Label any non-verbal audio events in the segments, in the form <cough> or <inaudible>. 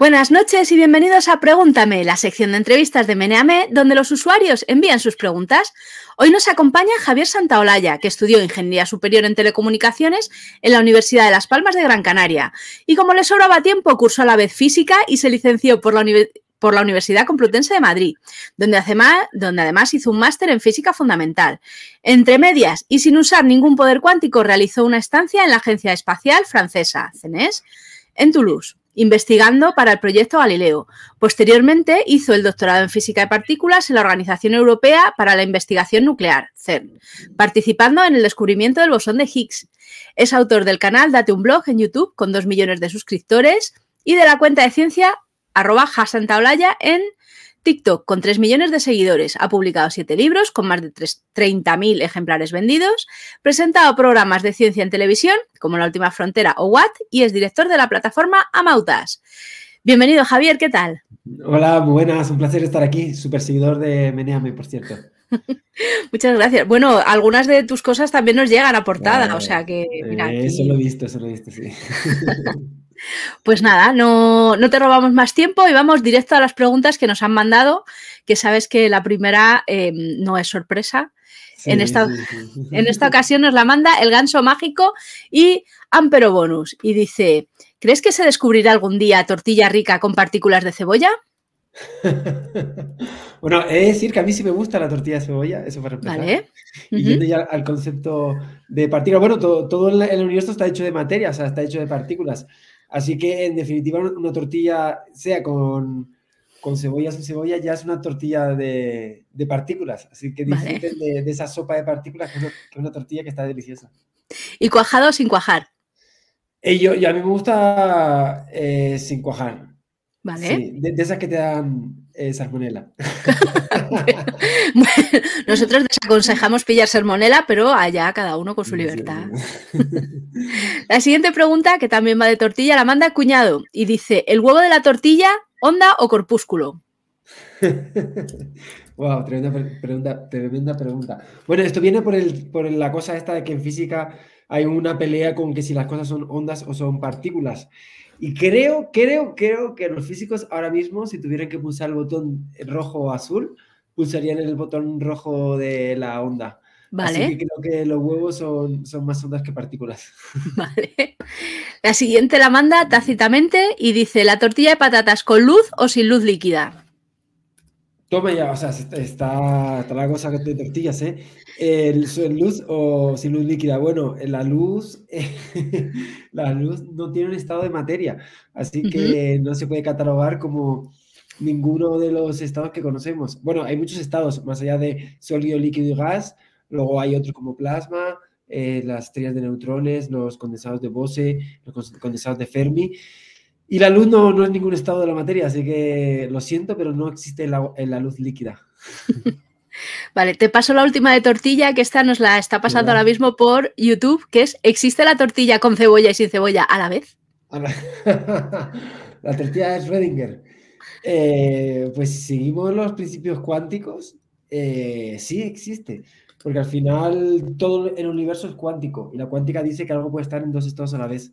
Buenas noches y bienvenidos a Pregúntame, la sección de entrevistas de Meneame, donde los usuarios envían sus preguntas. Hoy nos acompaña Javier Santaolalla, que estudió Ingeniería Superior en Telecomunicaciones en la Universidad de Las Palmas de Gran Canaria. Y como le sobraba tiempo, cursó a la vez física y se licenció por la, Universidad Complutense de Madrid, donde donde además hizo un máster en física fundamental. Entre medias y sin usar ningún poder cuántico, realizó una estancia en la Agencia Espacial Francesa, CENES, en Toulouse investigando para el proyecto Galileo. Posteriormente hizo el doctorado en física de partículas en la Organización Europea para la Investigación Nuclear, CERN, participando en el descubrimiento del bosón de Higgs. Es autor del canal Date un blog en YouTube con dos millones de suscriptores y de la cuenta de ciencia arroba en TikTok con 3 millones de seguidores, ha publicado 7 libros con más de 30.000 ejemplares vendidos, presentado programas de ciencia en televisión como La Última Frontera o What y es director de la plataforma Amautas. Bienvenido Javier, ¿qué tal? Hola, buenas, un placer estar aquí, súper seguidor de Meneame, por cierto. <laughs> Muchas gracias. Bueno, algunas de tus cosas también nos llegan a portada, o sea que... Mira, Eso lo he visto, eso lo he visto, sí. <laughs> Pues nada, no, te robamos más tiempo y vamos directo a las preguntas que nos han mandado, que sabes que la primera em, no es sorpresa. en, esta, en esta <laughs> ocasión nos la manda el ganso mágico y Ampero Bonus y dice, ¿crees que se descubrirá algún día tortilla rica con partículas de cebolla? <laughs> bueno, he de decir que a mí sí me gusta la tortilla de cebolla, eso para empezar. Vale. Y yendo ya al concepto de partículas, bueno, todo, todo el universo está hecho de materia, o sea, está hecho de partículas. Así que, en definitiva, una tortilla, sea con, con cebolla o sin cebolla, ya es una tortilla de, partículas. Así que disfruten de, esa sopa de partículas, que es, una, tortilla que está deliciosa. ¿Y cuajado o sin cuajar? Eh, yo, a mí me gusta eh, sin cuajar. Vale. de, esas que te dan eh, salmonela. <laughs> <laughs> nosotros desaconsejamos pillar salmonela, pero allá cada uno con su libertad. <laughs> la siguiente pregunta, que también va de tortilla, la manda cuñado y dice: ¿el huevo de la tortilla, onda o corpúsculo? <laughs> wow, tremenda pregunta, tremenda pregunta. Bueno, esto viene por, el, por la cosa esta de que en física hay una pelea con que si las cosas son ondas o son partículas. Y creo, creo, creo que los físicos ahora mismo, si tuvieran que pulsar el botón rojo o azul, pulsarían el botón rojo de la onda. Vale. Así que creo que los huevos son, son más ondas que partículas. <laughs> Vale. La siguiente la manda tácitamente y dice: ¿la tortilla de patatas con luz o sin luz líquida? Toma ya, o sea, está, está la cosa de tortillas, ¿eh? El, luz o sin luz líquida. Bueno, la luz, <laughs> la luz no tiene un estado de materia, así que no se puede catalogar como ninguno de los estados que conocemos. Bueno, hay muchos estados, más allá de sólido, líquido y gas, luego hay otros como plasma, eh, las estrellas de neutrones, los condensados de Bose, los condensados de Fermi. Y la luz no, no es ningún estado de la materia, así que lo siento, pero no existe la, la luz líquida. <laughs> Vale, te paso la última de tortilla, que esta nos la está pasando ahora mismo por YouTube, que es, ¿existe la tortilla con cebolla y sin cebolla a la vez? <laughs> la tortilla es Schrödinger. Eh, pues si seguimos los principios cuánticos, eh, sí existe, porque al final todo el universo es cuántico y la cuántica dice que algo puede estar en dos estados a la vez.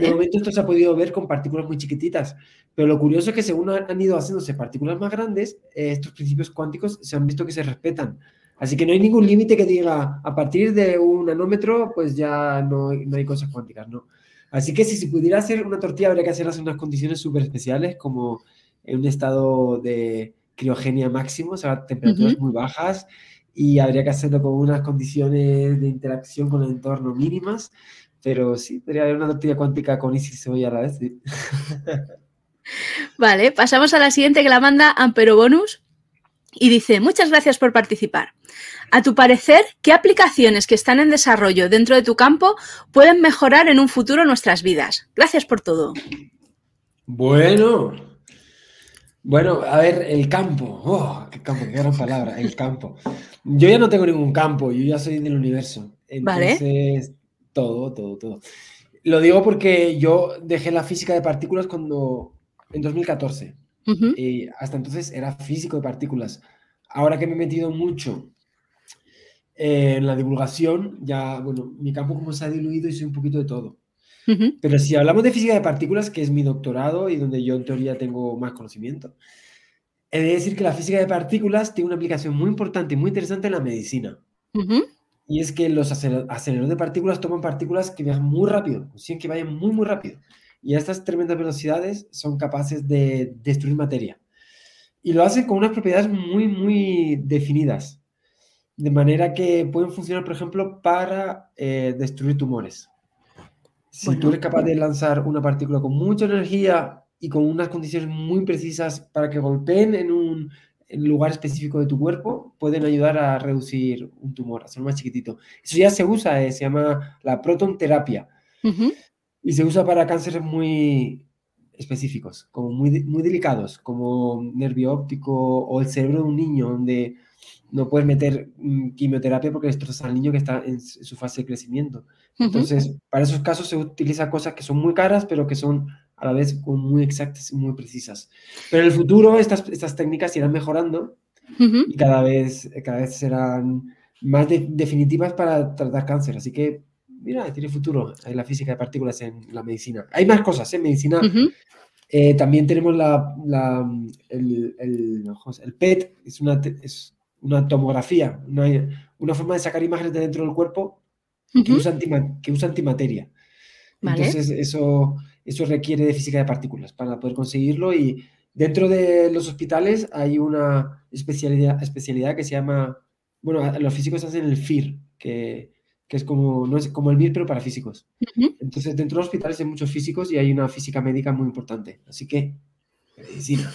De momento esto se ha podido ver con partículas muy chiquititas, pero lo curioso es que según han ido haciéndose partículas más grandes, eh, estos principios cuánticos se han visto que se respetan. Así que no hay ningún límite que diga a partir de un nanómetro, pues ya no, no hay cosas cuánticas, ¿no? Así que si se pudiera hacer una tortilla, habría que hacerlas en unas condiciones súper especiales, como en un estado de criogenia máximo, o sea, temperaturas muy bajas, y habría que hacerlo con unas condiciones de interacción con el entorno mínimas, pero sí, podría haber una tortilla cuántica con Isis cebolla a la vez. <laughs> Vale, pasamos a la siguiente que la manda Ampero Bonus y dice, muchas gracias por participar. A tu parecer, ¿qué aplicaciones que están en desarrollo dentro de tu campo pueden mejorar en un futuro nuestras vidas? Gracias por todo. Bueno, bueno, a ver, el campo. Oh, qué campo, qué gran palabra, el campo. Yo ya no tengo ningún campo, yo ya soy del universo. Entonces, todo, todo, todo. Lo digo porque yo dejé la física de partículas cuando, en 2014. Y hasta entonces era físico de partículas. Ahora que me he metido mucho eh, en la divulgación, ya, bueno, mi campo como se ha diluido y soy un poquito de todo. Pero si hablamos de física de partículas, que es mi doctorado y donde yo en teoría tengo más conocimiento, he de decir que la física de partículas tiene una aplicación muy importante y muy interesante en la medicina. Y es que los aceleradores de partículas toman partículas que viajan muy rápido, consiguen que vayan muy, muy rápido. Y a estas tremendas velocidades son capaces de destruir materia. Y lo hacen con unas propiedades muy, muy definidas. De manera que pueden funcionar, por ejemplo, para eh, destruir tumores. Si tú eres capaz de lanzar una partícula con mucha energía y con unas condiciones muy precisas para que golpeen en un, lugar específico de tu cuerpo, pueden ayudar a reducir un tumor, a hacerlo más chiquitito. Eso ya se usa, eh, se llama la protonterapia. Y se usa para cánceres muy específicos, como muy, muy delicados, como nervio óptico o el cerebro de un niño, donde no puedes meter mm, quimioterapia porque destroza al niño que está en su fase de crecimiento. Entonces, para esos casos se utiliza cosas que son muy caras, pero que son a la vez muy exactas y muy precisas. Pero en el futuro estas, estas técnicas irán mejorando y cada vez, cada vez serán más definitivas para tratar cáncer. Así que, mira, tiene futuro la física de partículas en la medicina. Hay más cosas en medicina. Eh, también tenemos la, la el, el, el, PET, es una, es una tomografía, una, una forma de sacar imágenes de dentro del cuerpo que, usa que, usa antimateria. Entonces, eso, eso requiere de física de partículas para poder conseguirlo. Y dentro de los hospitales hay una especialidad, especialidad que se llama, bueno, los físicos hacen el FIR, que, que es como, no es como el MIR, pero para físicos. Entonces, dentro de los hospitales hay muchos físicos y hay una física médica muy importante. Así que, medicina.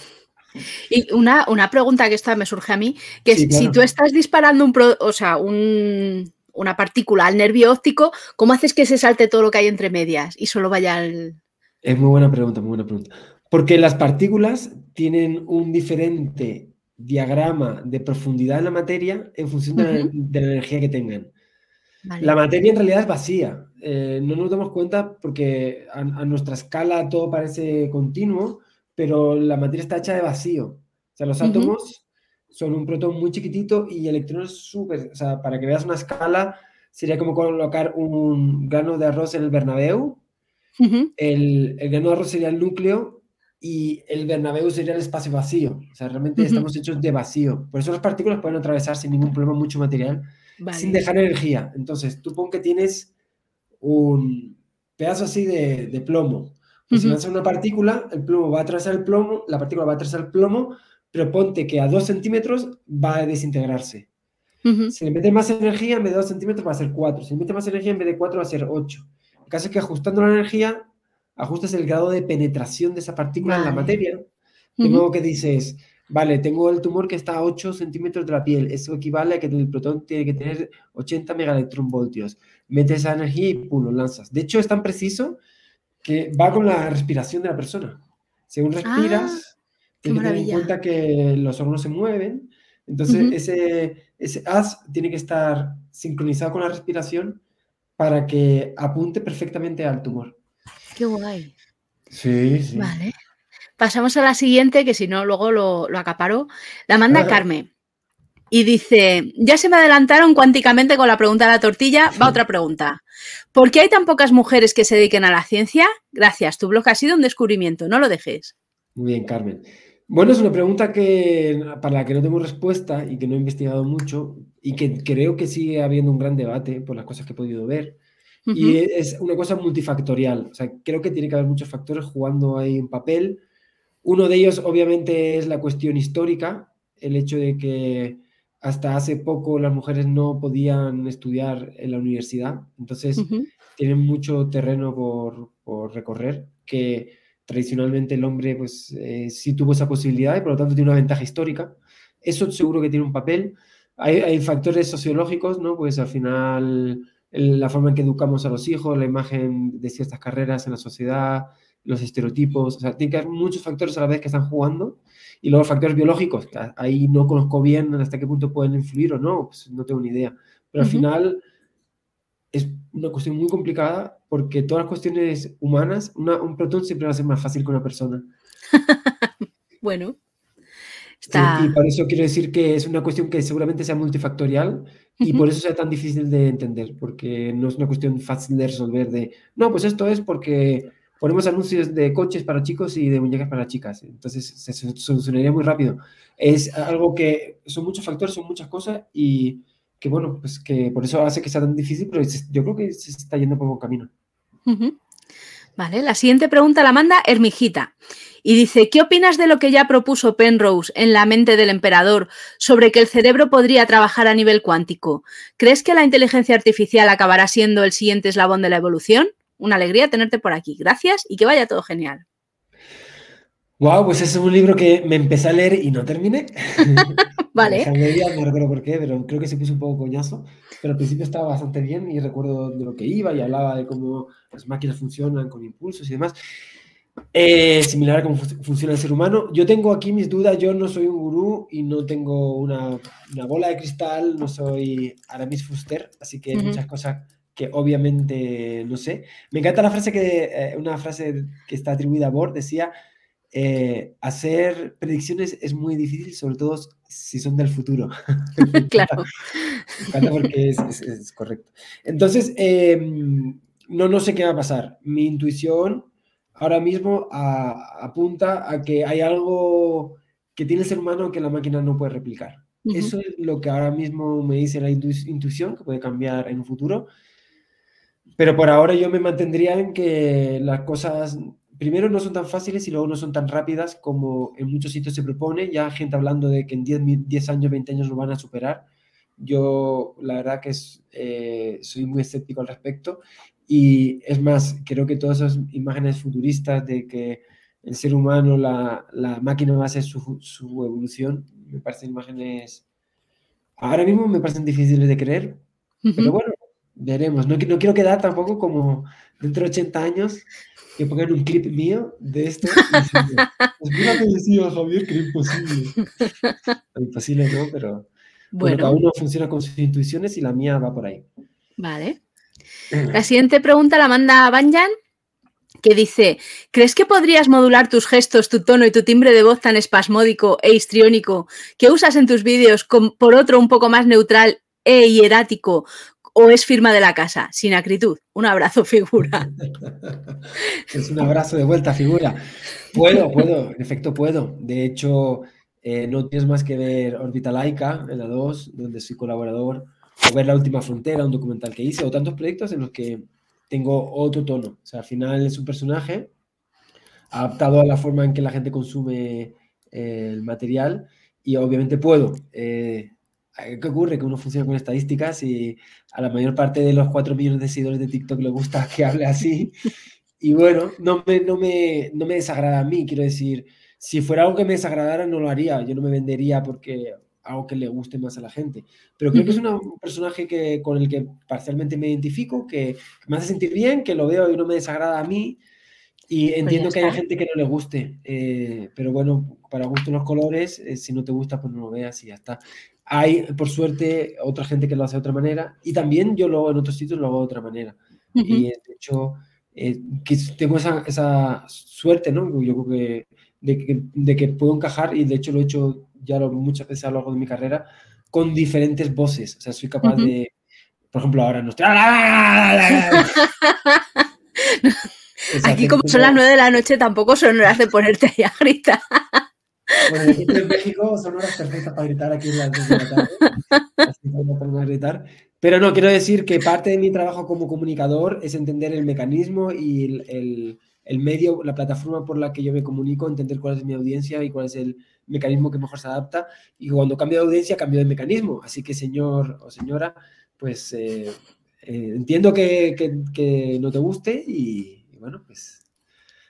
Y una, una pregunta que esta me surge a mí, que si tú estás disparando un, o sea, un, una partícula al nervio óptico, ¿cómo haces que se salte todo lo que hay entre medias y solo vaya al... Es muy buena pregunta, muy buena pregunta. Porque las partículas tienen un diferente diagrama de profundidad en la materia en función de, la, energía que tengan. La materia en realidad es vacía. Eh, no nos damos cuenta porque a, nuestra escala todo parece continuo, pero la materia está hecha de vacío. O sea, los átomos son un protón muy chiquitito y electrones súper, o sea, para que veas una escala, sería como colocar un grano de arroz en el Bernabéu, el, el, grano de arroz sería el núcleo y el Bernabéu sería el espacio vacío, o sea, realmente estamos hechos de vacío, por eso las partículas pueden atravesar sin ningún problema mucho material, sin dejar energía, entonces tú pon que tienes un pedazo así de, de plomo, pues si lanzas una partícula, el plomo va a atravesar el plomo, la partícula va a atravesar el plomo, pero ponte que a 2 centímetros va a desintegrarse. Si le metes más energía, en vez de 2 centímetros va a ser 4. Si le metes más energía, en vez de 4 va a ser 8. El caso es que ajustando la energía, ajustas el grado de penetración de esa partícula en la materia. De modo que dices, vale, tengo el tumor que está a 8 centímetros de la piel. Eso equivale a que el protón tiene que tener 80 megaelectronvoltios. Metes esa energía y pum, lo lanzas. De hecho, es tan preciso que va con la respiración de la persona. Según respiras, ah. Tienes que tener en cuenta que los órganos se mueven, entonces ese, ese haz tiene que estar sincronizado con la respiración para que apunte perfectamente al tumor. Qué guay. Sí, sí. Vale. Pasamos a la siguiente, que si no, luego lo, lo acaparo. La manda Carmen. Y dice, ya se me adelantaron cuánticamente con la pregunta de la tortilla, va otra pregunta. ¿Por qué hay tan pocas mujeres que se dediquen a la ciencia? Gracias, tu blog ha sido un descubrimiento, no lo dejes. Muy bien, Carmen. Bueno, es una pregunta que, para la que no tengo respuesta y que no he investigado mucho y que creo que sigue habiendo un gran debate por las cosas que he podido ver. Y es una cosa multifactorial. O sea, creo que tiene que haber muchos factores jugando ahí un papel. Uno de ellos, obviamente, es la cuestión histórica, el hecho de que hasta hace poco las mujeres no podían estudiar en la universidad. Entonces, tienen mucho terreno por, por recorrer que tradicionalmente el hombre pues eh, sí tuvo esa posibilidad y por lo tanto tiene una ventaja histórica. Eso seguro que tiene un papel. Hay, factores sociológicos, ¿no? Pues al final la forma en que educamos a los hijos, la imagen de ciertas carreras en la sociedad, los estereotipos, o sea, tiene que haber muchos factores a la vez que están jugando y luego factores biológicos, ahí no conozco bien hasta qué punto pueden influir o no, pues no tengo ni idea. Pero al final es una cuestión muy complicada porque todas las cuestiones humanas, un protón siempre va a ser más fácil que una persona. <laughs> bueno. y por eso quiero decir que es una cuestión que seguramente sea multifactorial Y por eso sea tan difícil de entender, porque no es una cuestión fácil de resolver de, no, pues esto es porque ponemos anuncios de coches para chicos y de muñecas para chicas. Entonces se solucionaría muy rápido. Es algo que son muchos factores, son muchas cosas y que bueno, pues que por eso hace que sea tan difícil, pero yo creo que se está yendo por buen camino. Vale, la siguiente pregunta la manda Hermijita y dice, ¿qué opinas de lo que ya propuso Penrose en La mente del emperador sobre que el cerebro podría trabajar a nivel cuántico? ¿Crees que la inteligencia artificial acabará siendo el siguiente eslabón de la evolución? Una alegría tenerte por aquí. Gracias y que vaya todo genial. Wow, pues ese es un libro que me empecé a leer y no terminé. <laughs> <laughs> vale. no recuerdo por qué, pero creo que se puso un poco coñazo. Pero al principio estaba bastante bien y recuerdo de lo que iba y hablaba de cómo las máquinas funcionan con impulsos y demás. Eh, similar a cómo funciona el ser humano. Yo tengo aquí mis dudas, yo no soy un gurú y no tengo una, una bola de cristal, no soy Aramis Fuster, así que hay muchas cosas que obviamente no sé. Me encanta la frase que, eh, una frase que está atribuida a Bohr, decía, eh, hacer predicciones es muy difícil, sobre todo si son del futuro. <laughs> claro. <laughs> porque es, correcto. Entonces, em, no, no sé qué va a pasar. Mi intuición ahora mismo apunta a que hay algo que tiene el ser humano que la máquina no puede replicar. Eso es lo que ahora mismo me dice la intuición, que puede cambiar en un futuro. Pero por ahora yo me mantendría en que las cosas primero no son tan fáciles y luego no son tan rápidas como en muchos sitios se propone. Ya gente hablando de que en 10, 10 años, 20 años lo van a superar. Yo la verdad que es, eh, soy muy escéptico al respecto. Y es más, creo que todas esas imágenes futuristas de que el ser humano, la, la máquina va a hacer su, su, evolución, me parecen imágenes, ahora mismo me parecen difíciles de creer, pero bueno, veremos. No, no quiero quedar tampoco como dentro de 80 años que pongan un clip mío de esto. pues mira que decía Javier que era imposible. Imposible no, pero bueno. cada uno funciona con sus intuiciones y la mía va por ahí. Vale. La siguiente pregunta la manda Banjan, que dice, ¿crees que podrías modular tus gestos, tu tono y tu timbre de voz tan espasmódico e histriónico que usas en tus vídeos por otro un poco más neutral e hierático, o es firma de la casa, sin acritud. Un abrazo, <laughs> figura. <laughs> es un abrazo de vuelta, figura. Puedo, puedo, en efecto puedo. De hecho, eh, no tienes más que ver Laica, en la 2, donde soy colaborador, o ver La Última Frontera, un documental que hice, o tantos proyectos en los que tengo otro tono. O sea, al final es un personaje adaptado a la forma en que la gente consume eh, el material y obviamente puedo eh, ¿Qué ocurre? Que uno funciona con estadísticas y a la mayor parte de los 4 millones de seguidores de TikTok le gusta <laughs> que hable así. Y bueno, no me, no, me, no me desagrada a mí, quiero decir, si fuera algo que me desagradara no lo haría, yo no me vendería porque algo que le guste más a la gente. Pero creo que es un personaje que, con el que parcialmente me identifico, que me hace sentir bien, que lo veo y no me desagrada a mí. Y pues entiendo que hay gente que no le guste, eh, pero bueno, para gusto los colores, eh, si no te gusta, pues no lo veas y ya está. Hay, por suerte, otra gente que lo hace de otra manera y también yo lo hago en otros sitios, lo hago de otra manera. Y de hecho, eh, que tengo esa, esa, suerte, ¿no? Yo creo que de, que de, que puedo encajar y de hecho lo he hecho ya lo, muchas veces a lo largo de mi carrera con diferentes voces. O sea, soy capaz de, por ejemplo, ahora no estoy... <laughs> Aquí como son las nueve de la noche tampoco son horas de ponerte ahí a gritar. Bueno, aquí en México son horas perfectas para gritar aquí en la tarde. Así que gritar. Pero no, quiero decir que parte de mi trabajo como comunicador es entender el mecanismo y el, el, el, medio, la plataforma por la que yo me comunico, entender cuál es mi audiencia y cuál es el mecanismo que mejor se adapta. Y cuando cambio de audiencia, cambio de mecanismo. Así que, señor o señora, pues eh, eh, entiendo que, que, que, no te guste y, y bueno, pues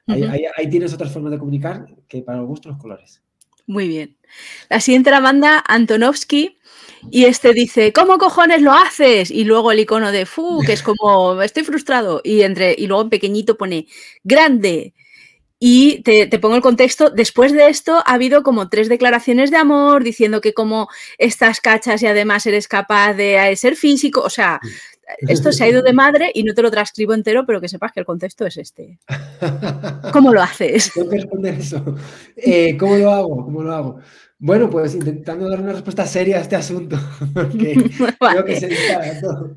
ahí, ahí, ahí, tienes otras formas de comunicar que para el gusto los colores. Muy bien. La siguiente la manda Antonovsky y este dice, ¿cómo cojones lo haces? Y luego el icono de Fu, que es como, <laughs> estoy frustrado. Y, entre, y luego en pequeñito pone, grande. Y te, te, pongo el contexto, después de esto ha habido como tres declaraciones de amor diciendo que como estas cachas y además eres capaz de ser físico, o sea, esto se ha ido de madre y no te lo transcribo entero, pero que sepas que el contexto es este. <laughs> ¿Cómo lo haces? eso. Eh, ¿Cómo lo hago? ¿Cómo lo hago? Bueno, pues intentando dar una respuesta seria a este asunto, <laughs> porque <laughs> creo que se todo.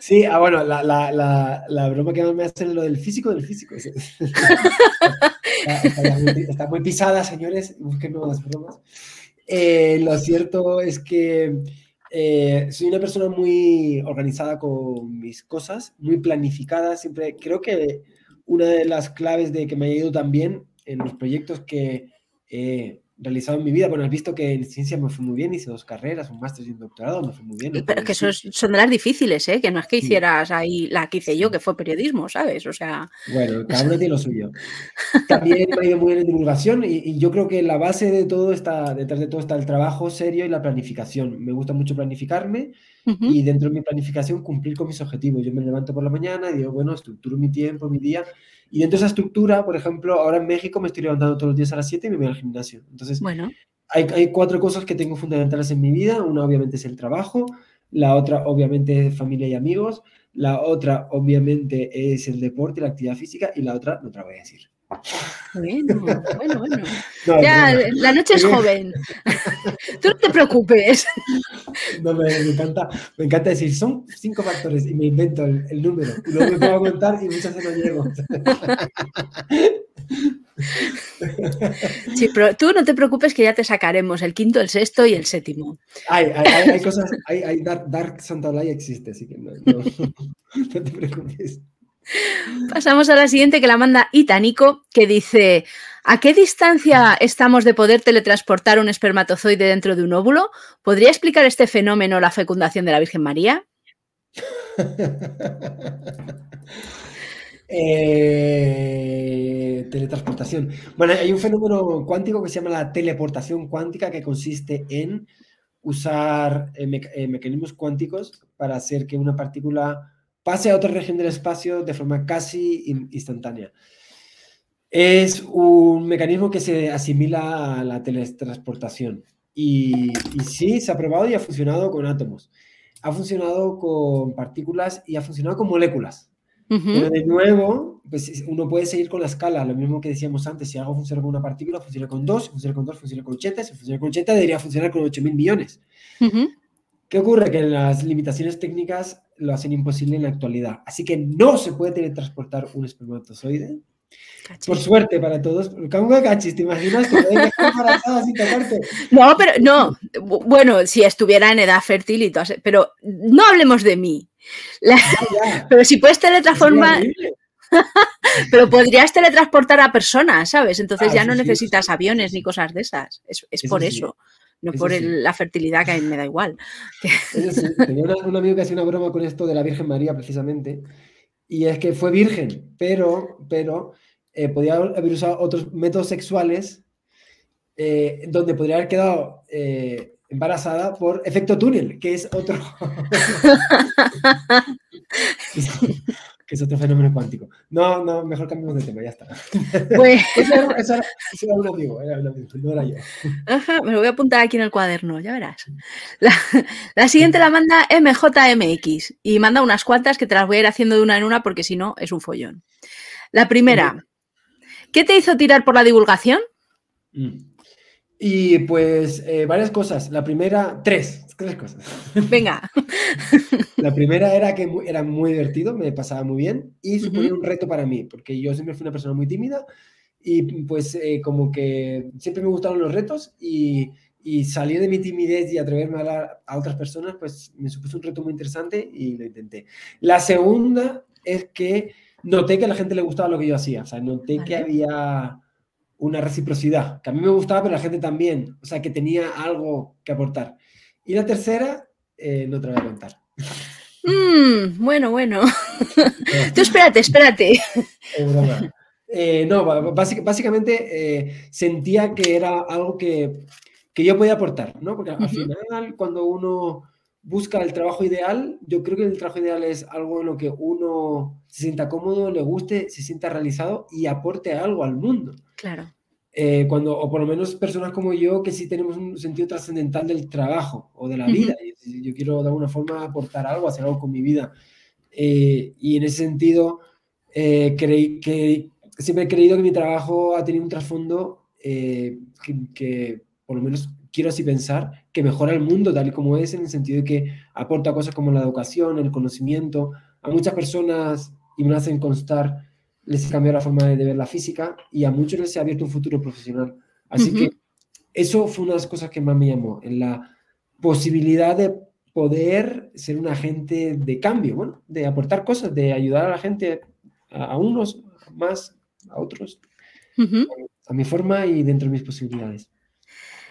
Sí, ah, bueno, la, la, la, broma que me hacen lo del físico del físico. Está, muy pisada, señores, busquen nuevas bromas. Eh, lo cierto es que eh, soy una persona muy organizada con mis cosas, muy planificada. Siempre creo que una de las claves de que me haya ido tan bien en los proyectos que realizado en mi vida. Bueno, has visto que en ciencia me fue muy bien, hice dos carreras, un máster y un doctorado, me fue muy bien. Pero que son, son de las difíciles, ¿eh? Que no es que hicieras ahí la que hice yo, que fue periodismo, ¿sabes? O sea... Bueno, <laughs> cada uno tiene lo suyo. También me ha ido muy bien en divulgación y, yo creo que la base de todo está, detrás de todo está el trabajo serio y la planificación. Me gusta mucho planificarme y dentro de mi planificación cumplir con mis objetivos. Yo me levanto por la mañana y digo, bueno, estructuro mi tiempo, mi día y dentro de esa estructura, por ejemplo, ahora en México me estoy levantando todos los días a las 7 y me voy al gimnasio. Entonces, bueno. hay, hay cuatro cosas que tengo fundamentales en mi vida. Una obviamente es el trabajo, la otra obviamente es familia y amigos, la otra obviamente es el deporte, la actividad física y la otra no te la voy a decir. Bueno, bueno, bueno. ya, la noche es joven. Tú no te preocupes. No, me, encanta, me encanta decir, son cinco factores y me invento el, número. Y luego me puedo contar y muchas veces no llego. Sí, pero tú no te preocupes que ya te sacaremos el quinto, el sexto y el séptimo. Hay, hay, hay cosas, hay, hay Dark, Dark Santa Olaya existe, así que no, no <laughs> te preocupes. Pasamos a la siguiente que la manda Itánico, que dice: ¿A qué distancia estamos de poder teletransportar un espermatozoide dentro de un óvulo? ¿Podría explicar este fenómeno la fecundación de la Virgen María? <laughs> Eh, teletransportación. Bueno, hay un fenómeno cuántico que se llama la teleportación cuántica que consiste en usar eh, eh, mecanismos cuánticos para hacer que una partícula pase a otra región del espacio de forma casi instantánea. Es un mecanismo que se asimila a la teletransportación. Y, sí, se ha probado y ha funcionado con átomos. Ha funcionado con partículas y ha funcionado con moléculas. Pero de nuevo, pues uno puede seguir con la escala, lo mismo que decíamos antes, si algo funciona con una partícula, funciona con dos, funciona con dos, funciona con 80, si funciona con 80 debería funcionar con 8.000 millones. ¿Qué ocurre? Que las limitaciones técnicas lo hacen imposible en la actualidad. Así que no se puede teletransportar un espermatozoide. Por suerte para todos. ¿Cómo cachis? ¿Te imaginas que embarazada sin tocarte? No, pero no. Bueno, si estuviera en edad fértil y todo, pero no hablemos de mí. Pero si puedes teletransportar. <laughs> pero podrías teletransportar a personas, ¿sabes? Entonces ah, ya no necesitas aviones ni cosas de esas. Es, por eso no por la fertilidad que a mí me da igual. <laughs> tenía un amigo que hacía una broma con esto de la Virgen María precisamente, y es que fue virgen, pero, pero eh, podía haber usado otros métodos sexuales eh, donde podría haber quedado eh, embarazada por efecto túnel, que es otro. <laughs> <laughs> que es otro fenómeno cuántico. No, no, mejor cambiemos de tema, ya está. <laughs> Pues... eso, era, un amigo, era un amigo, no era yo. Ajá, me lo voy a apuntar aquí en el cuaderno, ya verás. La, siguiente la manda MJMX y manda unas cuantas que te las voy a ir haciendo de una en una porque si no es un follón. La primera, ¿qué te hizo tirar por la divulgación? Mm. Y pues eh, varias cosas. La primera, tres, tres cosas. Venga. <laughs> La primera era que era muy divertido, me pasaba muy bien y suponía un reto para mí, porque yo siempre fui una persona muy tímida y pues eh, como que siempre me gustaron los retos y, y salir de mi timidez y atreverme a hablar a otras personas, pues me supuso un reto muy interesante y lo intenté. La segunda es que noté que a la gente le gustaba lo que yo hacía, o sea, noté que había una reciprocidad, que a mí me gustaba, pero la gente también, o sea, que tenía algo que aportar. Y la tercera, eh, no te la voy a contar. Mm, bueno, bueno. <laughs> Tú espérate, espérate. Eh, no, básicamente eh, sentía que era algo que, que, yo podía aportar, ¿no? Porque al final, cuando uno busca el trabajo ideal, yo creo que el trabajo ideal es algo en lo que uno se sienta cómodo, le guste, se sienta realizado y aporte algo al mundo. Claro. Eh, cuando, o por lo menos personas como yo que sí tenemos un sentido trascendental del trabajo o de la vida, yo quiero de alguna forma aportar algo, hacer algo con mi vida. Eh, y en ese sentido, eh, creí que siempre he creído que mi trabajo ha tenido un trasfondo que, que, por lo menos quiero así pensar, que mejora el mundo tal y como es, en el sentido de que aporta cosas como la educación, el conocimiento. A muchas personas, y me hacen constar, les cambió la forma de ver la física y a muchos les ha abierto un futuro profesional. Así que eso fue una de las cosas que más me llamó, en la posibilidad de poder ser un agente de cambio, bueno, de aportar cosas, de ayudar a la gente, a, unos más, a otros, a, mi forma y dentro de mis posibilidades.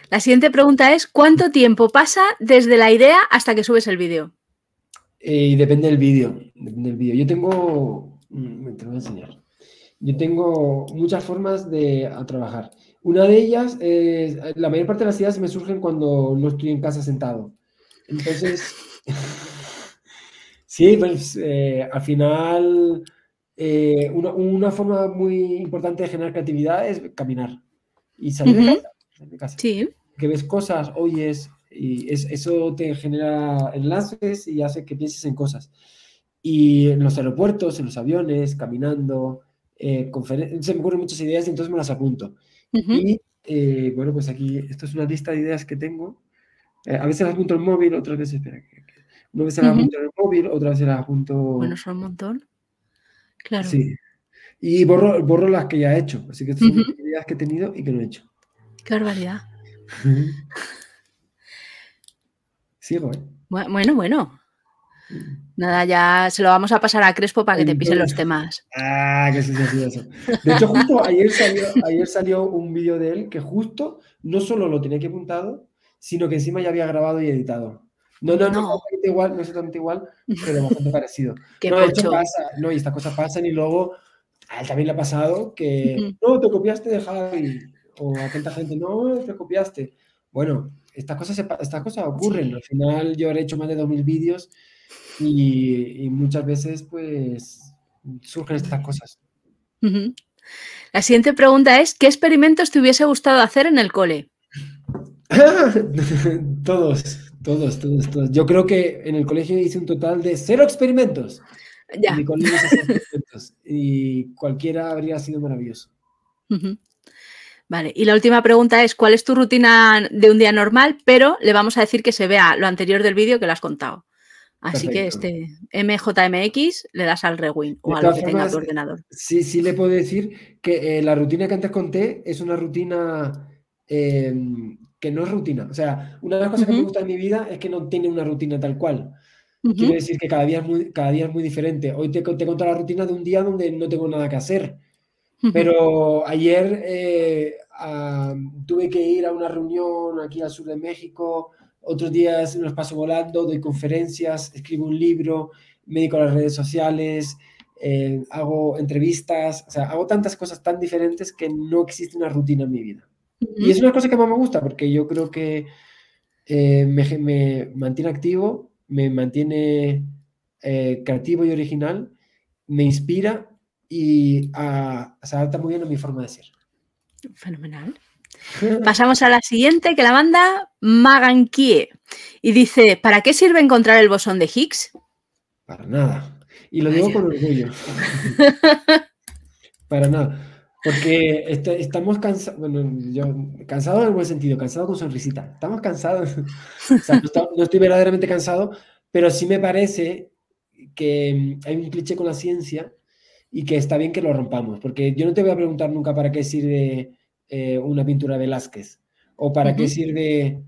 La siguiente pregunta es, ¿cuánto tiempo pasa desde la idea hasta que subes el vídeo? Eh, depende del vídeo, depende del vídeo. Yo tengo, mm, te voy a enseñar. Yo tengo muchas formas de trabajar. Una de ellas, es, la mayor parte de las ideas me surgen cuando no estoy en casa sentado. Entonces, <laughs> sí, pues eh, al final, eh, una, forma muy importante de generar creatividad es caminar y salir, de, casa, Sí. Que ves cosas, oyes, y eso te genera enlaces y hace que pienses en cosas. Y en los aeropuertos, en los aviones, caminando, eh, se me ocurren muchas ideas y entonces me las apunto. Y eh, bueno, pues aquí, esto es una lista de ideas que tengo. Eh, a veces las apunto en el móvil, otras veces, espera, una vez las apunto en el móvil, otra vez las apunto... Bueno, son un montón. Claro. Sí. Y borro, borro las que ya he hecho. Así que estas son ideas que he tenido y que no he hecho. Qué barbaridad. Sigo, ¿eh? Bueno, bueno. Nada, ya se lo vamos a pasar a Crespo para que te pisen los temas. Ah, que sí, sí, eso. De hecho, justo ayer salió, ayer salió un vídeo de él que justo no solo lo tenía que apuntado, sino que encima ya había grabado y editado. No, no, no, no, igual, no exactamente igual, pero bastante parecido. <laughs> no, de hecho pasa, no, y estas cosas pasan y luego a él también le ha pasado que, no, te copiaste de Javi, o a tanta gente, no, te copiaste. Bueno, estas cosas, estas cosas ocurren. Al final yo he hecho más de 2.000 vídeos y, muchas veces pues surgen estas cosas. La siguiente pregunta es, ¿qué experimentos te hubiese gustado hacer en el cole? <laughs> todos, todos, todos, todos. Yo creo que en el colegio hice un total de cero experimentos. Ya. Y cualquiera habría sido maravilloso. Vale, y la última pregunta es, ¿cuál es tu rutina de un día normal? Pero le vamos a decir que se vea lo anterior del vídeo que lo has contado. Así que este MJMX le das al rewind o a lo que tenga tu ordenador. Sí, sí le puedo decir que eh, la rutina que antes conté es una rutina em, que no es rutina. O sea, una de las cosas que me gusta en mi vida es que no tiene una rutina tal cual. Quiero decir que cada día, es muy, cada día es muy diferente. Hoy te, te conto la rutina de un día donde no tengo nada que hacer. Pero ayer eh, tuve que ir a una reunión aquí al sur de México. Otros días los paso volando, doy conferencias, escribo un libro, me dedico a las redes sociales, eh, hago entrevistas, o sea, hago tantas cosas tan diferentes que no existe una rutina en mi vida. Y es una cosa que más me gusta porque yo creo que eh, me, mantiene activo, me mantiene creativo y original, me inspira y se adapta muy bien a mi forma de ser. Fenomenal. <laughs> Pasamos a la siguiente que la manda Magankie y dice, ¿para qué sirve encontrar el bosón de Higgs? Para nada. Y lo digo con orgullo. <laughs> Para nada. Porque estamos cansados, bueno, yo cansado en el buen sentido, cansado con sonrisita. Estamos cansados. <laughs> no, estoy verdaderamente cansado, pero sí me parece que hay un cliché con la ciencia y que está bien que lo rompamos. Porque yo no te voy a preguntar nunca para qué sirve eh, una pintura de Velázquez? ¿O para qué sirve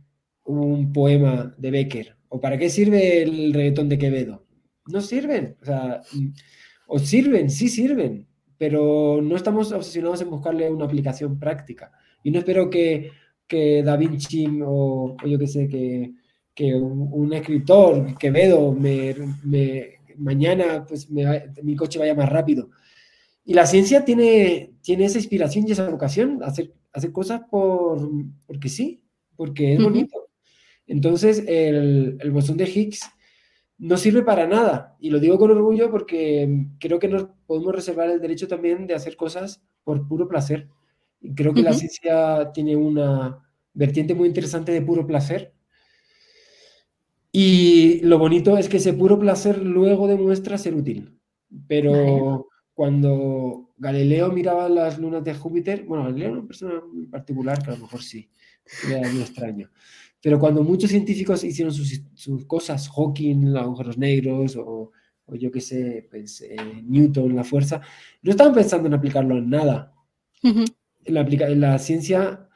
un poema de Becker? ¿O para qué sirve el reggaetón de Quevedo? No sirven. O sea, o sirven, sí sirven, pero no estamos obsesionados en buscarle una aplicación práctica. Y no espero que, que Da Vinci o, yo qué sé, que, que un, escritor, Quevedo, me, mañana pues mi coche vaya más rápido. Y la ciencia tiene, tiene esa inspiración y esa vocación, hacer, hacer cosas por, porque sí, porque es bonito. Entonces, el, el bosón de Higgs no sirve para nada. Y lo digo con orgullo porque creo que nos podemos reservar el derecho también de hacer cosas por puro placer. Y creo que la ciencia tiene una vertiente muy interesante de puro placer. Y lo bonito es que ese puro placer luego demuestra ser útil. Pero cuando Galileo miraba las lunas de Júpiter, bueno, Galileo era una persona muy particular que a lo mejor sí, era muy extraño. Pero cuando muchos científicos hicieron sus, cosas, Hawking, los agujeros negros o, yo qué sé, pues, eh, Newton, la fuerza, no estaban pensando en aplicarlo en nada. la, la ciencia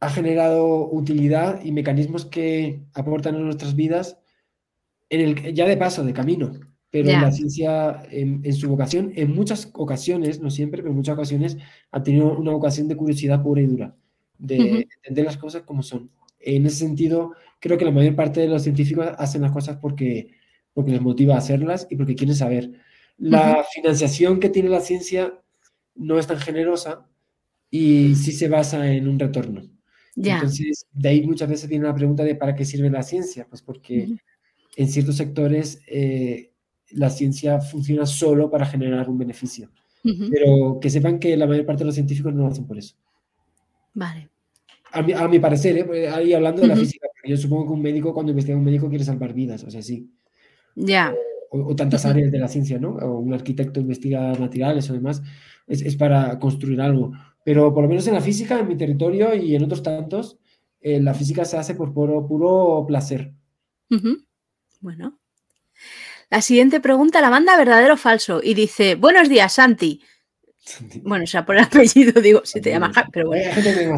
ha generado utilidad y mecanismos que aportan a nuestras vidas en el, ya de paso, de camino. Pero la ciencia, en, su vocación, en muchas ocasiones, no siempre, pero en muchas ocasiones, ha tenido una vocación de curiosidad pura y dura, de entender las cosas como son. En ese sentido, creo que la mayor parte de los científicos hacen las cosas porque, porque les motiva a hacerlas y porque quieren saber. La financiación que tiene la ciencia no es tan generosa y sí se basa en un retorno. Entonces, de ahí muchas veces viene la pregunta de ¿para qué sirve la ciencia? Pues porque en ciertos sectores eh, la ciencia funciona solo para generar un beneficio. Pero que sepan que la mayor parte de los científicos no lo hacen por eso. Vale. A mi, a mi parecer, ¿eh? Pues, ahí hablando de la física, yo supongo que un médico, cuando investiga un médico, quiere salvar vidas, o sea, sí. Ya. O, tantas áreas de la ciencia, ¿no? O un arquitecto investiga materiales o demás, es, es, para construir algo. Pero por lo menos en la física, en mi territorio y en otros tantos, eh, la física se hace por puro, puro placer. Bueno. La siguiente pregunta la manda verdadero o falso y dice, buenos días, Santi. Bueno, o sea, por el apellido digo, si te llamas, pero bueno.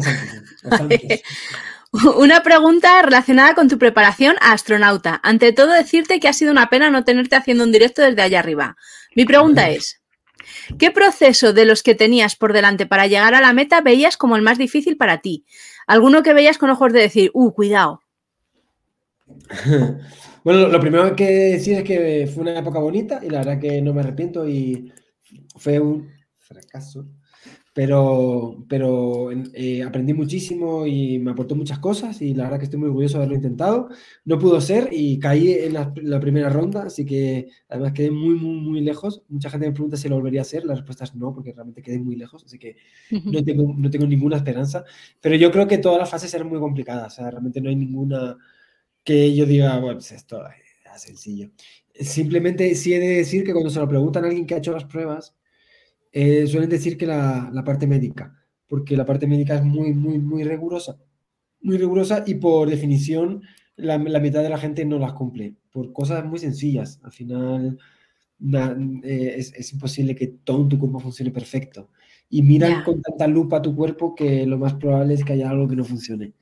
<laughs> Una pregunta relacionada con tu preparación a astronauta. Ante todo, decirte que ha sido una pena no tenerte haciendo un directo desde allá arriba. Mi pregunta es, ¿qué proceso de los que tenías por delante para llegar a la meta veías como el más difícil para ti? ¿Alguno que veías con ojos de decir, uh, cuidado? <laughs> Bueno, lo primero que decir es que fue una época bonita y la verdad que no me arrepiento y fue un fracaso, pero, pero eh, aprendí muchísimo y me aportó muchas cosas y la verdad que estoy muy orgulloso de haberlo intentado. No pudo ser y caí en la, primera ronda, así que además quedé muy, muy, muy lejos. Mucha gente me pregunta si lo volvería a hacer, la respuesta es no, porque realmente quedé muy lejos, así que no, tengo, no tengo ninguna esperanza. Pero yo creo que todas las fases eran muy complicadas, o sea, realmente no hay ninguna que yo diga, bueno, pues esto es sencillo. Simplemente sí he de decir que cuando se lo preguntan a alguien que ha hecho las pruebas, eh, suelen decir que la, la, parte médica, porque la parte médica es muy, muy, muy rigurosa, muy rigurosa y por definición la, la mitad de la gente no las cumple, por cosas muy sencillas. Al final eh, es, es, imposible que todo tu cuerpo funcione perfecto. Y miran con tanta lupa tu cuerpo que lo más probable es que haya algo que no funcione.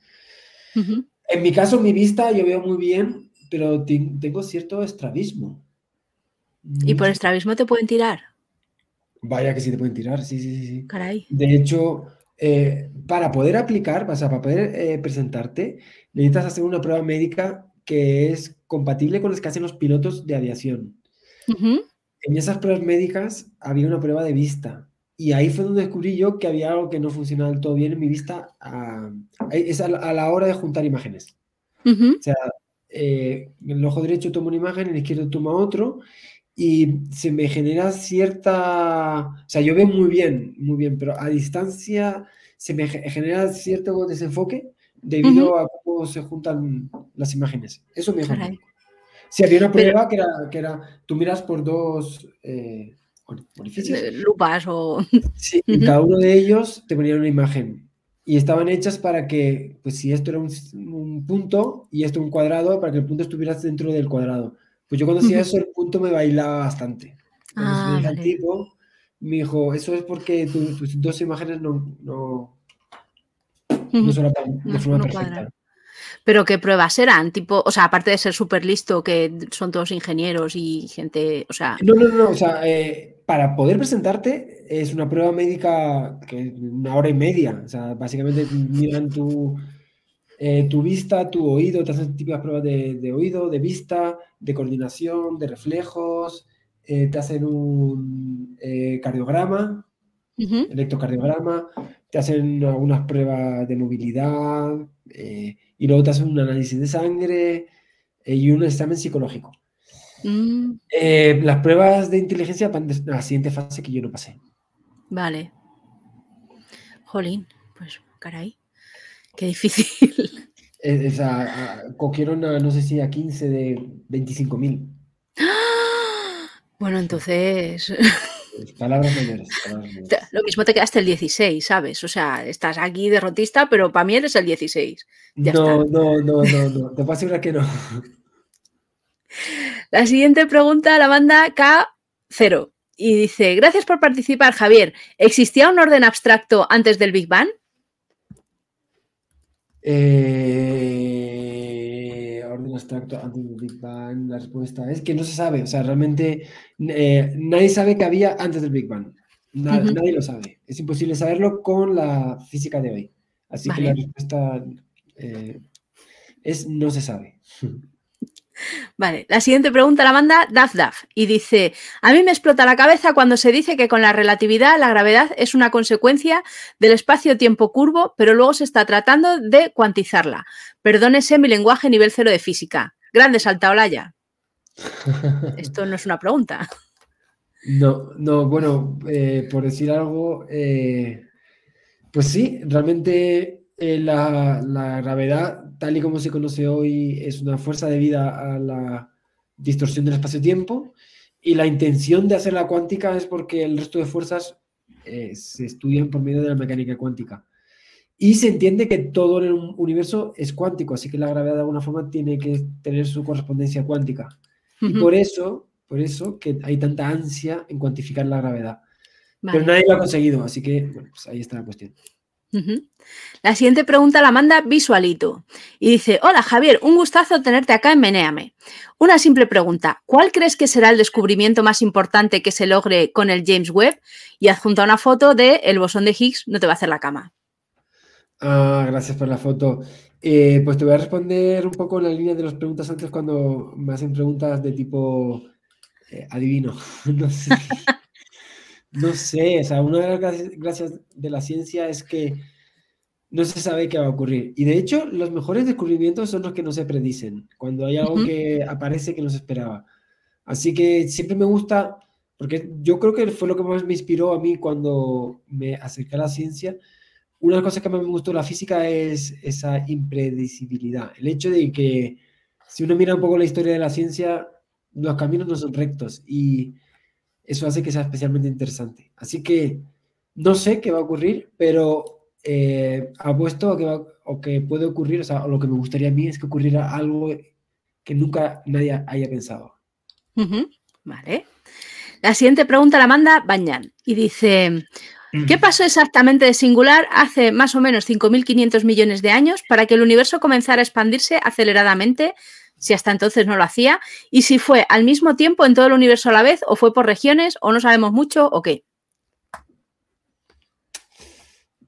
En mi caso, mi vista yo veo muy bien, pero tengo cierto estrabismo. ¿Y por estrabismo te pueden tirar? Vaya que sí te pueden tirar, sí, sí, sí. Caray. De hecho, eh, para poder aplicar, o sea, para poder eh, presentarte, necesitas hacer una prueba médica que es compatible con las que hacen los pilotos de aviación. En esas pruebas médicas había una prueba de vista. Y ahí fue donde descubrí yo que había algo que no funcionaba del todo bien en mi vista. A, es a la, hora de juntar imágenes. O sea, eh, el ojo derecho toma una imagen, el izquierdo toma otro, y se me genera cierta. O sea, yo veo muy bien, muy bien, pero a distancia se me genera cierto desenfoque debido a cómo se juntan las imágenes. Eso me Si sí, había una prueba que, era, que era: tú miras por dos. Eh, lupas o... <laughs> Sí, y cada uno de ellos te ponían una imagen y estaban hechas para que, pues si esto era un, punto y esto un cuadrado, para que el punto estuviera dentro del cuadrado. Pues yo cuando hacía eso, el punto me bailaba bastante. Ah, el tipo me dijo, eso es porque tus dos imágenes no, no, no son de forma perfecta. Pero qué pruebas eran, tipo, o sea, aparte de ser súper listo, que son todos ingenieros y gente, o sea. No, no, no, o sea, eh, para poder presentarte es una prueba médica que una hora y media. O sea, básicamente miran tu, eh, tu vista, tu oído, te hacen típicas pruebas de, oído, de vista, de coordinación, de reflejos, eh, te hacen un eh, cardiograma, electrocardiograma, te hacen algunas pruebas de movilidad y luego te hacen un análisis de sangre y un examen psicológico. Mm. Las pruebas de inteligencia van a la siguiente fase que yo no pasé. Vale. Jolín, pues caray, qué difícil. <laughs> Eh, cogieron a, no sé si a 15 de 25.000. Bueno, entonces... <laughs> Palabras mayores, Lo mismo te quedaste el 16, ¿sabes? O sea, estás aquí derrotista, pero para mí eres el 16. no, no, no, no, no, te puedo asegurar que no. <laughs> La siguiente pregunta la manda K0 y dice, gracias por participar, Javier. ¿Existía un orden abstracto antes del Big Bang? Eh, orden abstracto antes del Big Bang, la respuesta es que no se sabe. O sea, realmente eh, nadie sabe que había antes del Big Bang. Nadie lo sabe. Es imposible saberlo con la física de hoy. Así que la respuesta eh, es no se sabe. <laughs> Vale, la siguiente pregunta la manda Daf Daf y dice, a mí me explota la cabeza cuando se dice que con la relatividad la gravedad es una consecuencia del espacio-tiempo curvo, pero luego se está tratando de cuantizarla. Perdónese mi lenguaje nivel cero de física. Grande Saltaolaya. <laughs> Esto no es una pregunta. No, no, bueno, eh, por decir algo, eh, pues sí, realmente eh, la, la gravedad tal y como se conoce hoy, es una fuerza debida a la distorsión del espacio-tiempo y la intención de hacer la cuántica es porque el resto de fuerzas eh, se estudian por medio de la mecánica cuántica. Y se entiende que todo en el universo es cuántico, así que la gravedad de alguna forma tiene que tener su correspondencia cuántica. Y por eso, por eso que hay tanta ansia en cuantificar la gravedad. Pero nadie lo ha conseguido, así que bueno, pues ahí está la cuestión. La siguiente pregunta la manda Visualito y dice, hola Javier, un gustazo tenerte acá en Meneame. Una simple pregunta, ¿cuál crees que será el descubrimiento más importante que se logre con el James Webb? Y adjunta una foto de el bosón de Higgs no te va a hacer la cama. Ah, gracias por la foto. Eh, pues te voy a responder un poco en la línea de las preguntas antes cuando me hacen preguntas de tipo eh, adivino. <laughs> no sé. <laughs> No sé, o sea, una de las gracias de la ciencia es que no se sabe qué va a ocurrir. Y de hecho, los mejores descubrimientos son los que no se predicen, cuando hay algo que aparece que no se esperaba. Así que siempre me gusta, porque yo creo que fue lo que más me inspiró a mí cuando me acerqué a la ciencia. Una de las cosas que más me gustó de la física es esa impredecibilidad. El hecho de que si uno mira un poco la historia de la ciencia, los caminos no son rectos y eso hace que sea especialmente interesante. Así que no sé qué va a ocurrir, pero eh, apuesto a que, o que puede ocurrir, o sea, lo que me gustaría a mí es que ocurriera algo que nunca nadie haya pensado. Vale. La siguiente pregunta la manda Bañan y dice, ¿qué pasó exactamente de singular hace más o menos 5.500 millones de años para que el universo comenzara a expandirse aceleradamente si hasta entonces no lo hacía, y si fue al mismo tiempo en todo el universo a la vez, o fue por regiones, o no sabemos mucho, o qué.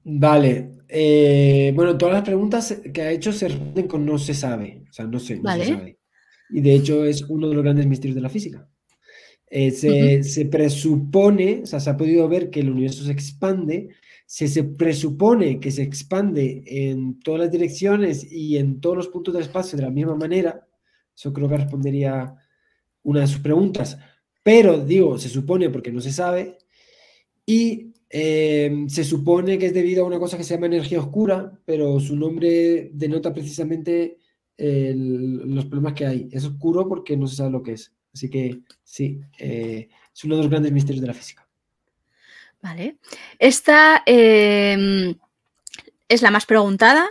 Vale. Eh, bueno, todas las preguntas que ha hecho se responden con no se sabe. O sea, no sé, no se sabe. Y de hecho es uno de los grandes misterios de la física. Eh, se, presupone, o sea, se ha podido ver que el universo se expande, se, se presupone que se expande en todas las direcciones y en todos los puntos del espacio de la misma manera, eso creo que respondería una de sus preguntas. Pero digo, se supone porque no se sabe. Y em, se supone que es debido a una cosa que se llama energía oscura, pero su nombre denota precisamente los problemas que hay. Es oscuro porque no se sabe lo que es. Así que sí, eh, es uno de los grandes misterios de la física. Vale. Esta em, es la más preguntada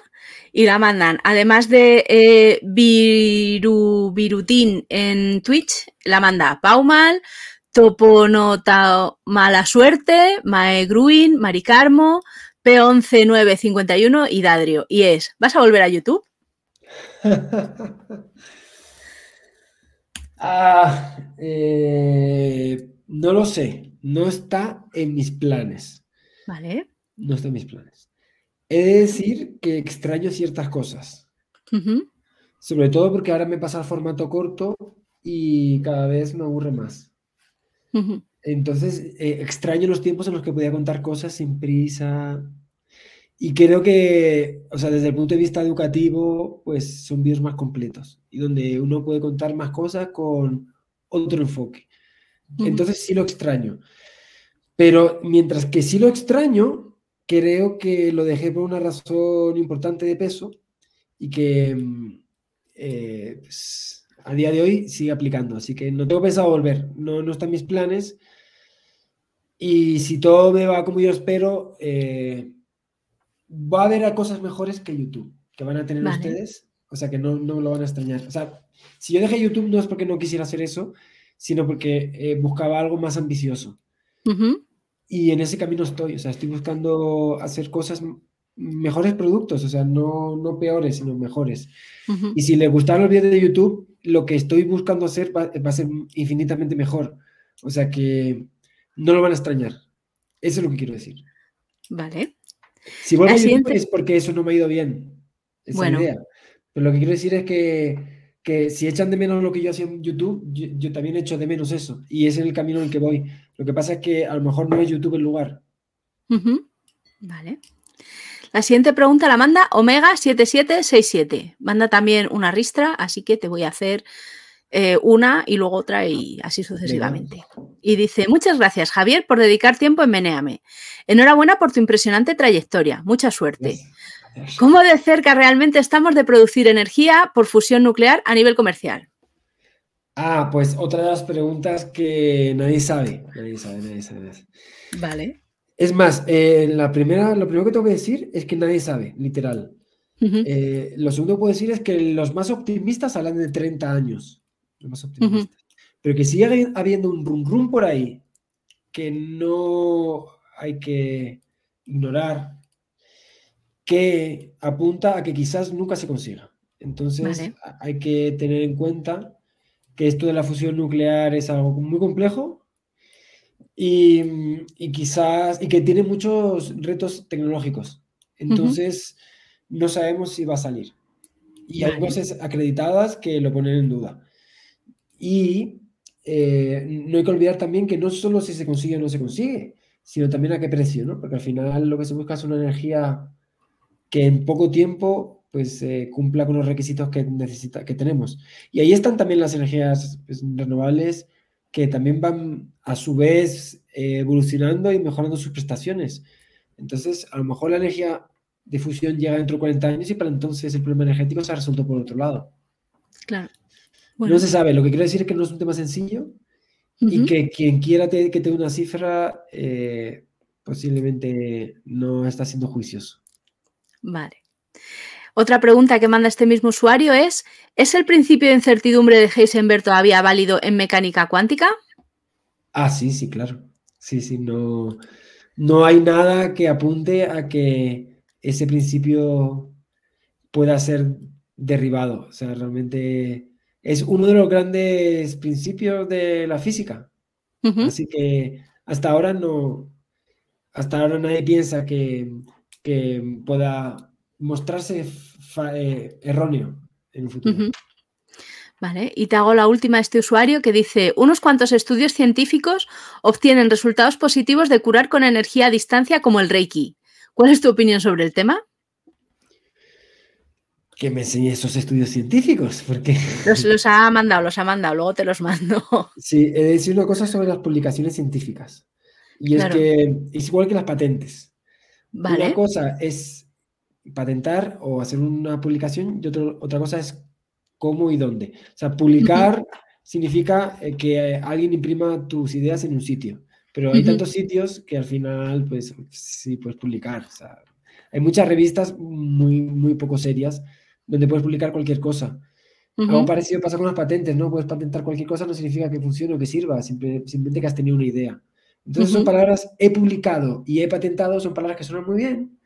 y la mandan. Además de eh, Virutin en Twitch, la manda Paumal, Toponota Mala Suerte, Gruin, Maricarmo, P11951 y Dadrio. Y es, ¿vas a volver a YouTube? <laughs> ah, eh, no lo sé. No está en mis planes. Vale. No está en mis planes. He de decir que extraño ciertas cosas. Sobre todo porque ahora me pasa el formato corto y cada vez me aburre más. Entonces, eh, extraño los tiempos en los que podía contar cosas sin prisa. Y creo que, o sea, desde el punto de vista educativo, pues son vídeos más completos y donde uno puede contar más cosas con otro enfoque. Entonces, sí lo extraño. Pero mientras que sí lo extraño, creo que lo dejé por una razón importante de peso y que mm, eh, pues, a día de hoy sigue aplicando. Así que no tengo pensado volver, no, no están mis planes. Y si todo me va como yo espero, eh, va a haber cosas mejores que YouTube, que van a tener ustedes. O sea, que no, no lo van a extrañar. O sea, si yo dejé YouTube no es porque no quisiera hacer eso, sino porque eh, buscaba algo más ambicioso. Y en ese camino estoy. O sea, estoy buscando hacer cosas mejores productos, o sea, no, no peores, sino mejores. Y si les gustaron los vídeos de YouTube, lo que estoy buscando hacer va, a ser infinitamente mejor. O sea que no lo van a extrañar. Eso es lo que quiero decir. Vale. Si vuelvo a es porque eso no me ha ido bien. Esa bueno. idea. Pero lo que quiero decir es que, que, si echan de menos lo que yo hacía en YouTube, yo, también echo de menos eso. Y es en el camino en el que voy. Lo que pasa es que a lo mejor no es YouTube el lugar. Vale. La siguiente pregunta la manda Omega7767. Manda también una ristra, así que te voy a hacer eh, una y luego otra y así sucesivamente. Y dice, muchas gracias Javier por dedicar tiempo en Meneame. Enhorabuena por tu impresionante trayectoria. Mucha suerte. ¿Cómo de cerca realmente estamos de producir energía por fusión nuclear a nivel comercial? Ah, pues otra de las preguntas que nadie sabe. Nadie sabe, nadie sabe. Vale. Es más, eh, la primera, lo primero que tengo que decir es que nadie sabe, literal. Eh, lo segundo que puedo decir es que los más optimistas hablan de 30 años. Los más optimistas. Pero que sigue habiendo un rum rum por ahí que no hay que ignorar, que apunta a que quizás nunca se consiga. Entonces hay que tener en cuenta que esto de la fusión nuclear es algo muy complejo y, quizás, y que tiene muchos retos tecnológicos. Entonces, no sabemos si va a salir. Y hay cosas acreditadas que lo ponen en duda. Y eh, no hay que olvidar también que no solo si se consigue o no se consigue, sino también a qué precio, ¿no? Porque al final lo que se busca es una energía que en poco tiempo pues eh, cumpla con los requisitos que necesita, que tenemos. Y ahí están también las energías pues, renovables que también van a su vez eh, evolucionando y mejorando sus prestaciones. Entonces, a lo mejor la energía de fusión llega dentro de 40 años y para entonces el problema energético se ha resuelto por otro lado. Claro. No se sabe. Lo que quiero decir es que no es un tema sencillo y que quien quiera que te dé una cifra eh, posiblemente no está haciendo juicios. Vale. Otra pregunta que manda este mismo usuario es, ¿es el principio de incertidumbre de Heisenberg todavía válido en mecánica cuántica? Ah, sí, sí, claro. Sí, sí, no, no hay nada que apunte a que ese principio pueda ser derribado. O sea, realmente es uno de los grandes principios de la física. Así que hasta ahora no, hasta ahora nadie piensa que, que pueda mostrarse eh, erróneo en un futuro. Vale, y te hago la última este usuario que dice, unos cuantos estudios científicos obtienen resultados positivos de curar con energía a distancia como el Reiki. ¿Cuál es tu opinión sobre el tema? Que me enseñe esos estudios científicos, porque... <laughs> Los, los, ha mandado, los ha mandado, luego te los mando. Sí, he de decir una cosa sobre las publicaciones científicas. Y es que es igual que las patentes. Vale. Una cosa es patentar o hacer una publicación y otra cosa es cómo y dónde. O sea, publicar significa eh, que alguien imprima tus ideas en un sitio, pero hay tantos sitios que al final, pues sí puedes publicar. O sea, hay muchas revistas muy, muy poco serias donde puedes publicar cualquier cosa. Algo parecido pasa con las patentes, ¿no? Puedes patentar cualquier cosa, no significa que funcione o que sirva, simplemente que has tenido una idea. Entonces son palabras he publicado y he patentado, son palabras que suenan muy bien,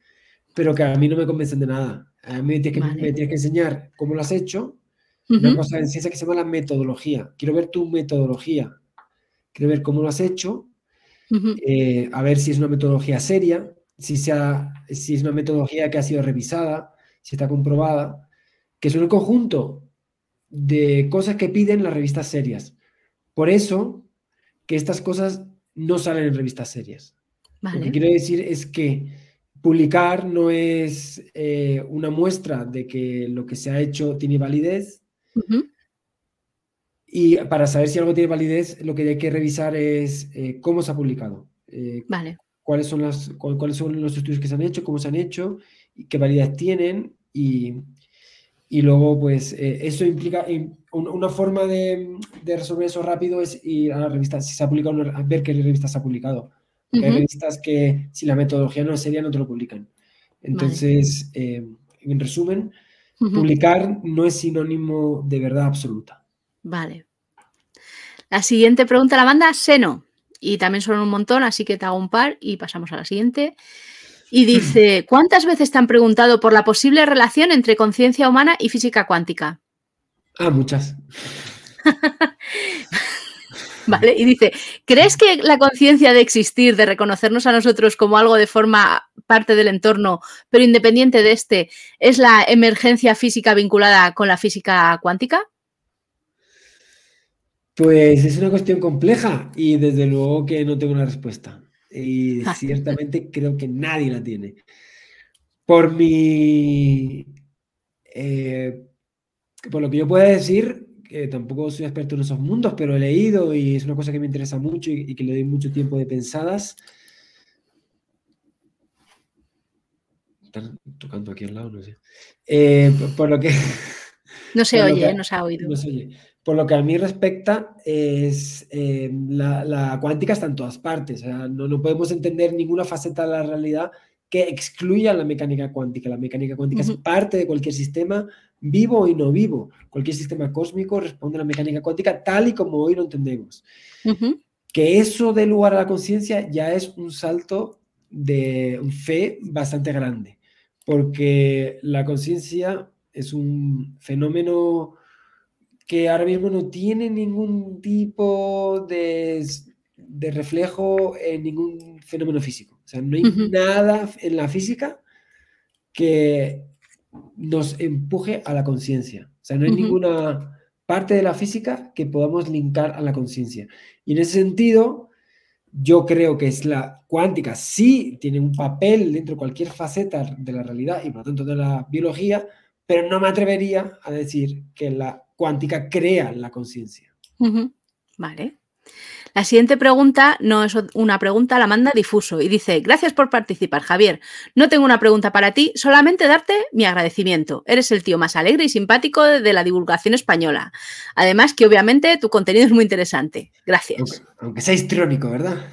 pero que a mí no me convencen de nada. A mí me tienes que, me tienes que enseñar cómo lo has hecho. Una cosa en ciencia que se llama la metodología. Quiero ver tu metodología. Quiero ver cómo lo has hecho. Eh, a ver si es una metodología seria, si, sea, si es una metodología que ha sido revisada, si está comprobada, que son el conjunto de cosas que piden las revistas serias. Por eso que estas cosas no salen en revistas serias. Lo que quiero decir es que Publicar no es eh, una muestra de que lo que se ha hecho tiene validez. Y para saber si algo tiene validez, lo que hay que revisar es eh, cómo se ha publicado. Eh, vale. Cuáles son, las, cuáles son los estudios que se han hecho, cómo se han hecho, y qué validez tienen. Y, Y luego, pues, eh, eso implica, una forma de, resolver eso rápido es ir a la revista, si se ha publicado, ver qué revista se ha publicado. Hay revistas que, si la metodología no es seria, no te lo publican. Entonces, eh, en resumen, publicar no es sinónimo de verdad absoluta. Vale. La siguiente pregunta la manda Seno. Y también son un montón, así que te hago un par y pasamos a la siguiente. Y dice, <clears throat> ¿cuántas veces te han preguntado por la posible relación entre conciencia humana y física cuántica? Ah, muchas. <laughs> <laughs> ¿Vale? Y dice, ¿crees que la conciencia de existir, de reconocernos a nosotros como algo de forma parte del entorno, pero independiente de este, es la emergencia física vinculada con la física cuántica? Pues es una cuestión compleja y desde luego que no tengo una respuesta. Y ciertamente creo que nadie la tiene. Por mi... Eh, por lo que yo pueda decir, que tampoco soy experto en esos mundos, pero he leído y es una cosa que me interesa mucho y, que le doy mucho tiempo de pensadas. Están tocando aquí al lado, no sé. Eh, por, lo que... <laughs> No se oye, no se ha oído. No se oye. Por lo que a mí respecta, es, eh, la, cuántica está en todas partes. no, podemos entender ninguna faceta de la realidad que excluya la mecánica cuántica. La mecánica cuántica es parte de cualquier sistema, vivo y no vivo. Cualquier sistema cósmico responde a la mecánica cuántica tal y como hoy lo entendemos. Que eso dé lugar a la conciencia ya es un salto de fe bastante grande, porque la conciencia es un fenómeno que ahora mismo no tiene ningún tipo de, reflejo en ningún fenómeno físico. O sea, no hay nada en la física que nos empuje a la conciencia. O sea, no hay ninguna parte de la física que podamos linkar a la conciencia. Y en ese sentido, yo creo que es la cuántica sí tiene un papel dentro de cualquier faceta de la realidad y por lo tanto de la biología, pero no me atrevería a decir que la cuántica crea la conciencia. Vale. La siguiente pregunta no es una pregunta, la manda difuso y dice, gracias por participar, Javier. No tengo una pregunta para ti, solamente darte mi agradecimiento. Eres el tío más alegre y simpático de la divulgación española. Además que obviamente tu contenido es muy interesante. Gracias. Aunque, sea histriónico, ¿verdad?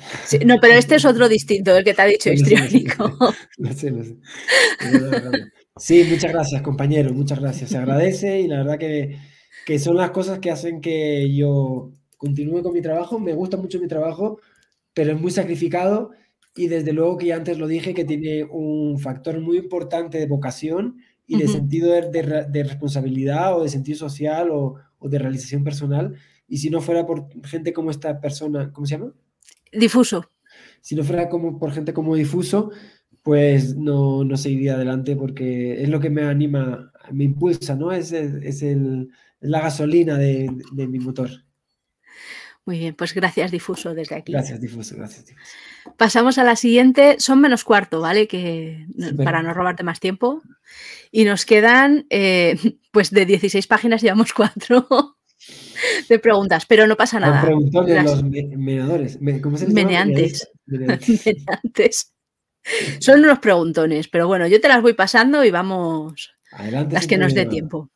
no, pero este es otro distinto, el que te ha dicho <laughs> histriónico. <laughs> No sé, no sé. Sí, muchas gracias, compañero, muchas gracias. Se agradece y la verdad que que son las cosas que hacen que yo continúe con mi trabajo. Me gusta mucho mi trabajo, pero es muy sacrificado y desde luego que ya antes lo dije, que tiene un factor muy importante de vocación y de sentido de, responsabilidad o de sentido social o, de realización personal. Y si no fuera por gente como esta persona, ¿cómo se llama? Difuso. Si no fuera como por gente como Difuso, pues no, no seguiría adelante porque es lo que me anima, me impulsa, ¿no? Es, es el, la gasolina de, mi motor. Muy bien, pues gracias Difuso desde aquí. Gracias Difuso, gracias Difuso. Pasamos a la siguiente, son menos cuarto, ¿vale? Que para no robarte más tiempo. Y nos quedan, eh, <laughs> pues de 16 páginas llevamos cuatro <laughs> de preguntas, pero no pasa nada. los meneadores. ¿Cómo se Meneantes. <laughs> Meneantes. Son unos preguntones, pero bueno, yo te las voy pasando y vamos Adelante, las que nos dé tiempo.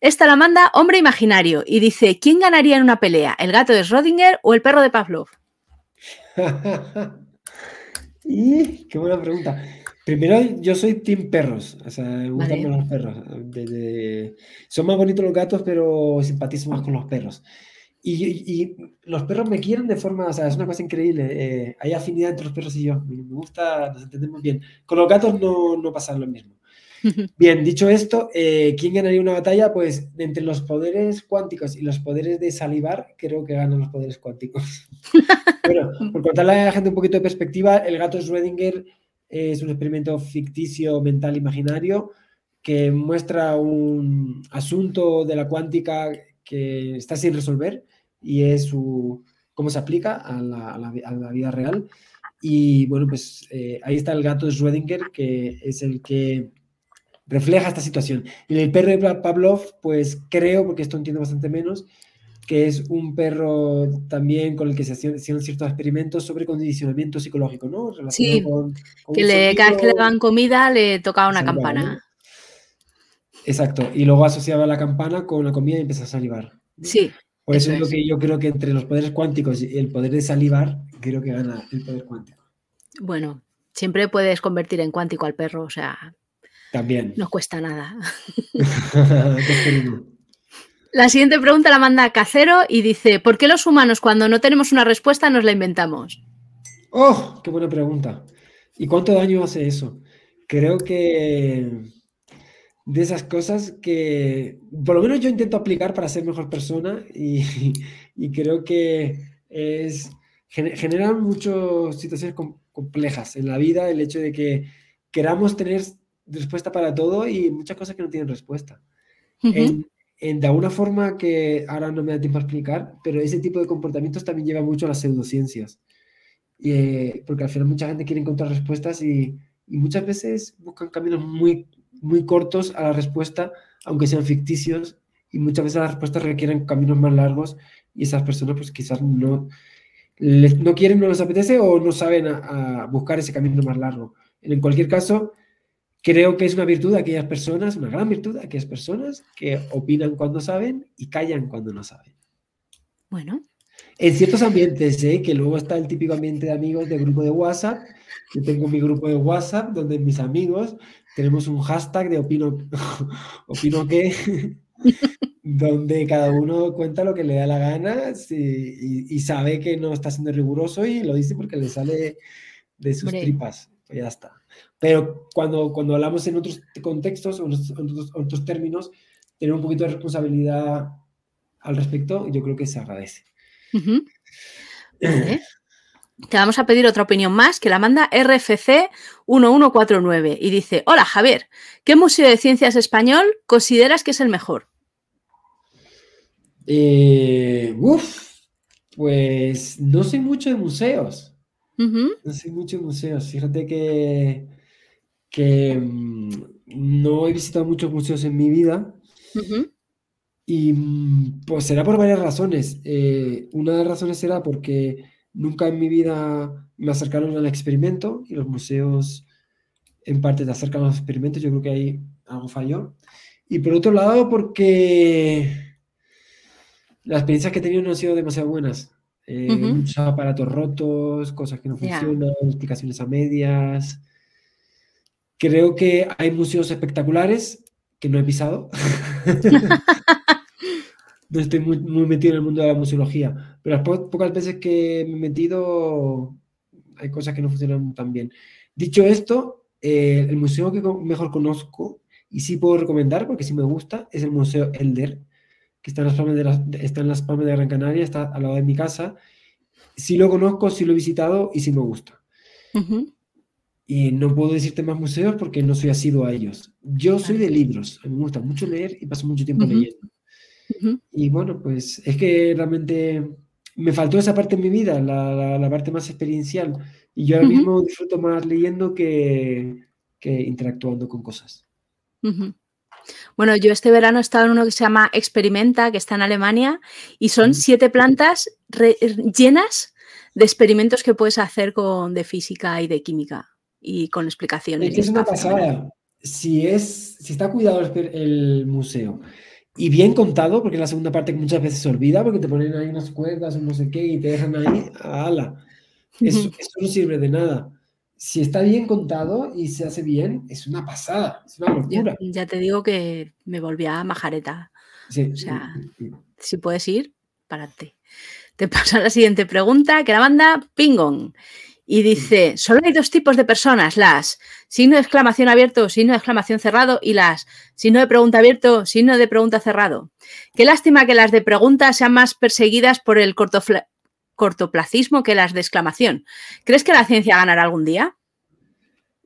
Esta la manda Hombre Imaginario y dice, ¿quién ganaría en una pelea? ¿El gato de Schrödinger o el perro de Pavlov? <laughs> y, qué buena pregunta. Primero, yo soy team perros, o sea, me gustan los perros. Son más bonitos los gatos, pero simpatizo más con los perros. Y, los perros me quieren de forma, o sea, es una cosa increíble. Eh, hay afinidad entre los perros y yo. Me, gusta, nos entendemos bien. Con los gatos no, no pasa lo mismo. <laughs> Bien, dicho esto, eh, ¿quién ganaría una batalla? Pues entre los poderes cuánticos y los poderes de salivar, creo que ganan los poderes cuánticos. <laughs> bueno, por contarle a la gente un poquito de perspectiva, el gato Schrödinger es un experimento ficticio mental imaginario que muestra un asunto de la cuántica que está sin resolver y es su, cómo se aplica a la, vida real. Y bueno, pues eh, ahí está el gato Schrödinger, que es el que refleja esta situación. Y el perro de Pavlov, pues creo, porque esto entiendo bastante menos, que es un perro también con el que se hacían ciertos experimentos sobre condicionamiento psicológico, ¿no? sí, que le, cada vez que le dan comida le tocaba una campana. Exacto. Y luego asociaba la campana con la comida y empieza a salivar. Sí. Por eso, es lo que yo creo que entre los poderes cuánticos y el poder de salivar, creo que gana el poder cuántico. Bueno, siempre puedes convertir en cuántico al perro, o sea. También. No cuesta nada. <laughs> la siguiente pregunta la manda Cacero y dice: ¿Por qué los humanos, cuando no tenemos una respuesta, nos la inventamos? ¡Oh! ¡Qué buena pregunta! ¿Y cuánto daño hace eso? Creo que de esas cosas que por lo menos yo intento aplicar para ser mejor persona y, creo que es, generan muchas situaciones complejas en la vida el hecho de que queramos tener respuesta para todo y muchas cosas que no tienen respuesta. en, de alguna forma que ahora no me da tiempo a explicar, pero ese tipo de comportamientos también lleva mucho a las pseudociencias. Eh, porque al final mucha gente quiere encontrar respuestas y, y muchas veces buscan caminos muy muy cortos a la respuesta, aunque sean ficticios, y muchas veces las respuestas requieren caminos más largos y esas personas pues quizás no, no quieren, no les apetece o no saben a, buscar ese camino más largo. En cualquier caso, creo que es una virtud de aquellas personas, una gran virtud de aquellas personas que opinan cuando saben y callan cuando no saben. Bueno. En ciertos ambientes, ¿eh? que luego está el típico ambiente de amigos de grupo de WhatsApp. Yo tengo mi grupo de WhatsApp donde mis amigos tenemos un hashtag de opino, <laughs> opino que, <laughs> donde cada uno cuenta lo que le da la gana y, sabe que no está siendo riguroso y lo dice porque le sale de sus tripas. Pues ya está. Pero cuando, cuando hablamos en otros contextos o en otros, términos, tener un poquito de responsabilidad al respecto, yo creo que se agradece. Te vamos a pedir otra opinión más que la manda RFC 1149 y dice, hola Javier, ¿qué museo de ciencias español consideras que es el mejor? Eh, uf, pues no sé mucho de museos. No sé mucho de museos. Fíjate que, que mm, no he visitado muchos museos en mi vida. Y mm, pues será por varias razones. Eh, una de las razones será porque Nunca en mi vida me acercaron al experimento y los museos en parte te acercan a los experimentos, yo creo que ahí algo falló. Y por otro lado, porque las experiencias que he tenido no han sido demasiado buenas. Eh, muchos aparatos rotos, cosas que no funcionan, explicaciones a medias. Creo que hay museos espectaculares que no he pisado. <laughs> no estoy muy, metido en el mundo de la museología, pero las pocas veces que me he metido hay cosas que no funcionan tan bien. Dicho esto, eh, el museo que mejor conozco y sí puedo recomendar, porque sí me gusta, es el Museo Elder, que está en las Palmas de, está en las Palmas de Gran Canaria, está al lado de mi casa. Sí lo conozco, sí lo he visitado y sí me gusta. Y no puedo decirte más museos porque no soy asiduo a ellos. Yo soy de libros, me gusta mucho leer y paso mucho tiempo leyendo. Y bueno, pues es que realmente me faltó esa parte en mi vida, la, parte más experiencial. Y yo ahora mismo disfruto más leyendo que, interactuando con cosas. Bueno, yo este verano he estado en uno que se llama Experimenta, que está en Alemania, y son siete plantas llenas de experimentos que puedes hacer con, de física y de química y con explicaciones. Es, una pasada. Si, es, si está cuidado el museo y bien contado, porque es la segunda parte que muchas veces se olvida, porque te ponen ahí unas cuerdas o no sé qué y te dejan ahí, ala. Eso, no sirve de nada. Si está bien contado y se hace bien, es una pasada, es una locura. Ya, te digo que me volví a majareta. O sea, si puedes ir, párate. Te <laughs> paso a la siguiente pregunta, que la manda Pingon. Y dice, solo hay dos tipos de personas, las signo de exclamación abierto, signo de exclamación cerrado y las signo de pregunta abierto, signo de pregunta cerrado. Qué lástima que las de pregunta sean más perseguidas por el cortoplacismo que las de exclamación. ¿Crees que la ciencia ganará algún día?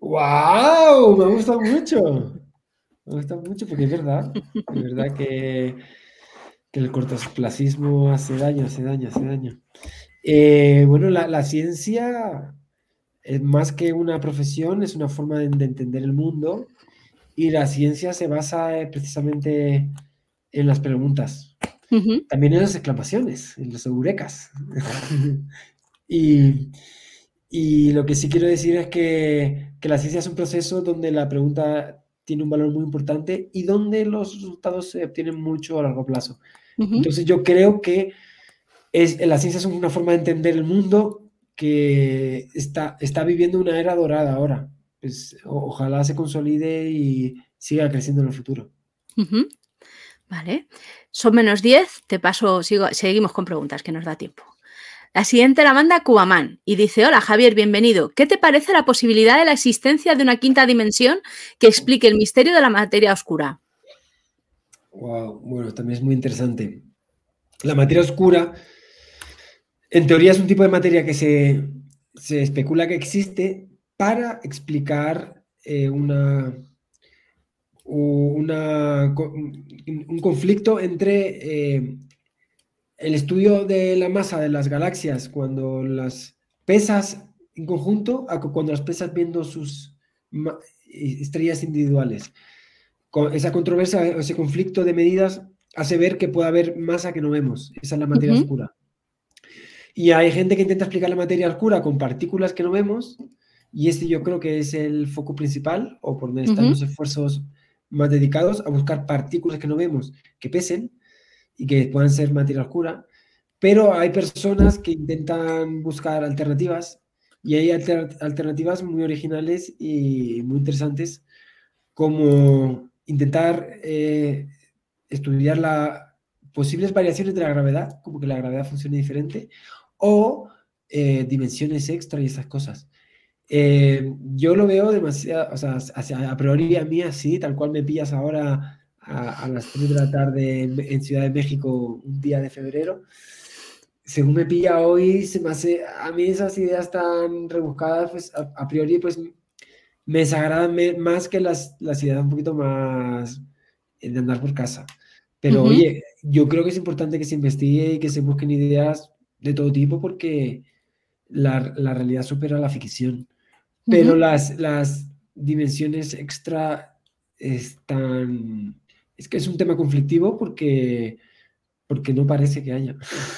¡Wow! Me gusta mucho. Me gusta mucho porque es verdad. Es verdad que, el cortoplacismo hace daño, hace daño, hace daño. Eh, bueno, la, ciencia es más que una profesión, es una forma de, entender el mundo y la ciencia se basa eh, precisamente en las preguntas, también en las exclamaciones, en las eurecas. <laughs> y, lo que sí quiero decir es que, que, la ciencia es un proceso donde la pregunta tiene un valor muy importante y donde los resultados se obtienen mucho a largo plazo. Entonces yo creo que es, la ciencia es una forma de entender el mundo que está, está viviendo una era dorada ahora. Pues, ojalá se consolide y siga creciendo en el futuro. Vale. Son menos 10, te paso, sigo, seguimos con preguntas que nos da tiempo. La siguiente la manda Cubaman y dice, hola Javier, bienvenido. ¿Qué te parece la posibilidad de la existencia de una quinta dimensión que explique el misterio de la materia oscura? Wow, bueno, también es muy interesante. La materia oscura, en teoría es un tipo de materia que se, especula que existe para explicar eh, una, una, un conflicto entre eh, el estudio de la masa de las galaxias cuando las pesas en conjunto a cuando las pesas viendo sus estrellas individuales. Esa controversia, ese conflicto de medidas hace ver que puede haber masa que no vemos. Esa es la materia oscura. Y hay gente que intenta explicar la materia oscura con partículas que no vemos, y este yo creo que es el foco principal, o por donde están los esfuerzos más dedicados a buscar partículas que no vemos, que pesen, y que puedan ser materia oscura, pero hay personas que intentan buscar alternativas y hay alternativas muy originales y muy interesantes, como intentar eh, estudiar las posibles variaciones de la gravedad, como que la gravedad funcione diferente, o eh, dimensiones extra y esas cosas. Eh, yo lo veo demasiado, o sea, a priori a mí así, tal cual me pillas ahora a, las 3 de la tarde en, Ciudad de México un día de febrero. Según me pilla hoy, se me hace, a mí esas ideas tan rebuscadas, pues a, priori, pues me desagradan más que las, las ideas un poquito más de andar por casa. Pero oye, yo creo que es importante que se investigue y que se busquen ideas de todo tipo porque la, la realidad supera la ficción. Pero las, las dimensiones extra están es que es un tema conflictivo porque, porque no parece que haya.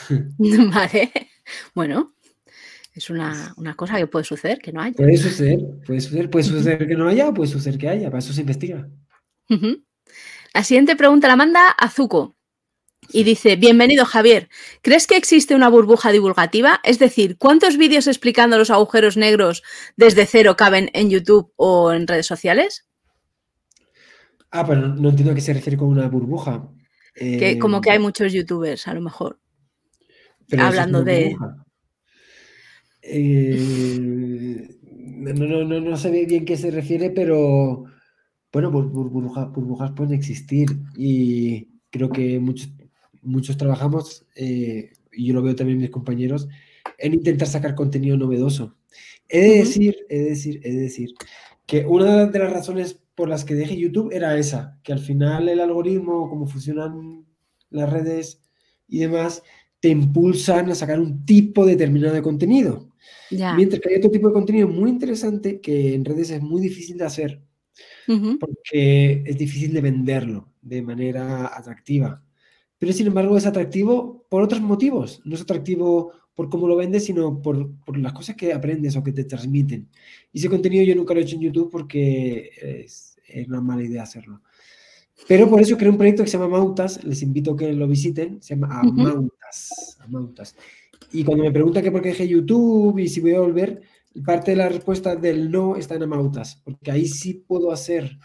<laughs> <laughs> Vale. Bueno, es una, cosa que puede suceder, que no haya. Puede suceder, puede suceder, puede suceder que no haya puede suceder que haya, para eso se investiga. La siguiente pregunta la manda Azuko y dice, bienvenido Javier, ¿crees que existe una burbuja divulgativa? Es decir, ¿cuántos vídeos explicando los agujeros negros desde cero caben en YouTube o en redes sociales? Ah, pero no, entiendo a qué se refiere con una burbuja. que como que hay eh, muchos youtubers, a lo mejor. hablando de. Eh, no, no, no, sé bien qué se refiere, pero bueno, burbujas pueden existir y creo que muchos, muchos trabajamos, eh, y yo lo veo también mis compañeros, en intentar sacar contenido novedoso. He de decir, he de decir, he de decir que una de las razones por las que dejé YouTube era esa, que al final el algoritmo, cómo funcionan las redes y demás, te impulsan a sacar un tipo determinado de contenido. Mientras que hay otro tipo de contenido muy interesante que en redes es muy difícil de hacer, porque es difícil de venderlo de manera atractiva. Pero sin embargo es atractivo por otros motivos. No es atractivo por cómo lo vendes, sino por, por las cosas que aprendes o que te transmiten. Y ese contenido yo nunca lo he hecho en YouTube porque es, es una mala idea hacerlo. Pero por eso creé un proyecto que se llama Mautas, les invito a que lo visiten, se llama Amautas, Y cuando me preguntan que por qué dejé YouTube y si voy a volver, parte de la respuesta del no está en Amautas, porque ahí sí puedo hacer,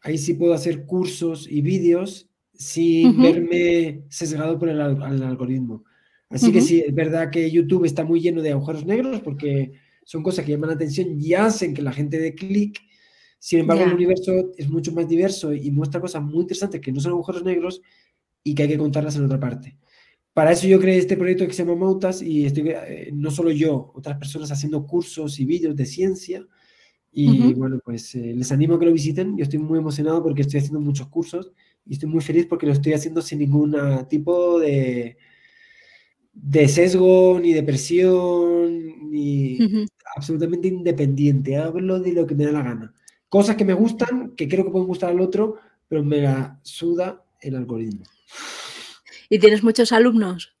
ahí sí puedo hacer cursos y vídeos sin verme sesgado por el, algoritmo. Así que sí, es verdad que YouTube está muy lleno de agujeros negros porque son cosas que llaman la atención y hacen que la gente dé clic sin embargo, el universo es mucho más diverso y muestra cosas muy interesantes que no son agujeros negros y que hay que contarlas en otra parte. Para eso yo creé este proyecto que se llama Mautas y estoy, eh, no solo yo, otras personas haciendo cursos y vídeos de ciencia. Y bueno, pues eh, les animo a que lo visiten. Yo estoy muy emocionado porque estoy haciendo muchos cursos y estoy muy feliz porque lo estoy haciendo sin ningún tipo de, de sesgo, ni de presión, ni absolutamente independiente. Hablo de lo que me da la gana. Cosas que me gustan, que creo que pueden gustar al otro, pero me la suda el algoritmo. ¿Y tienes muchos alumnos?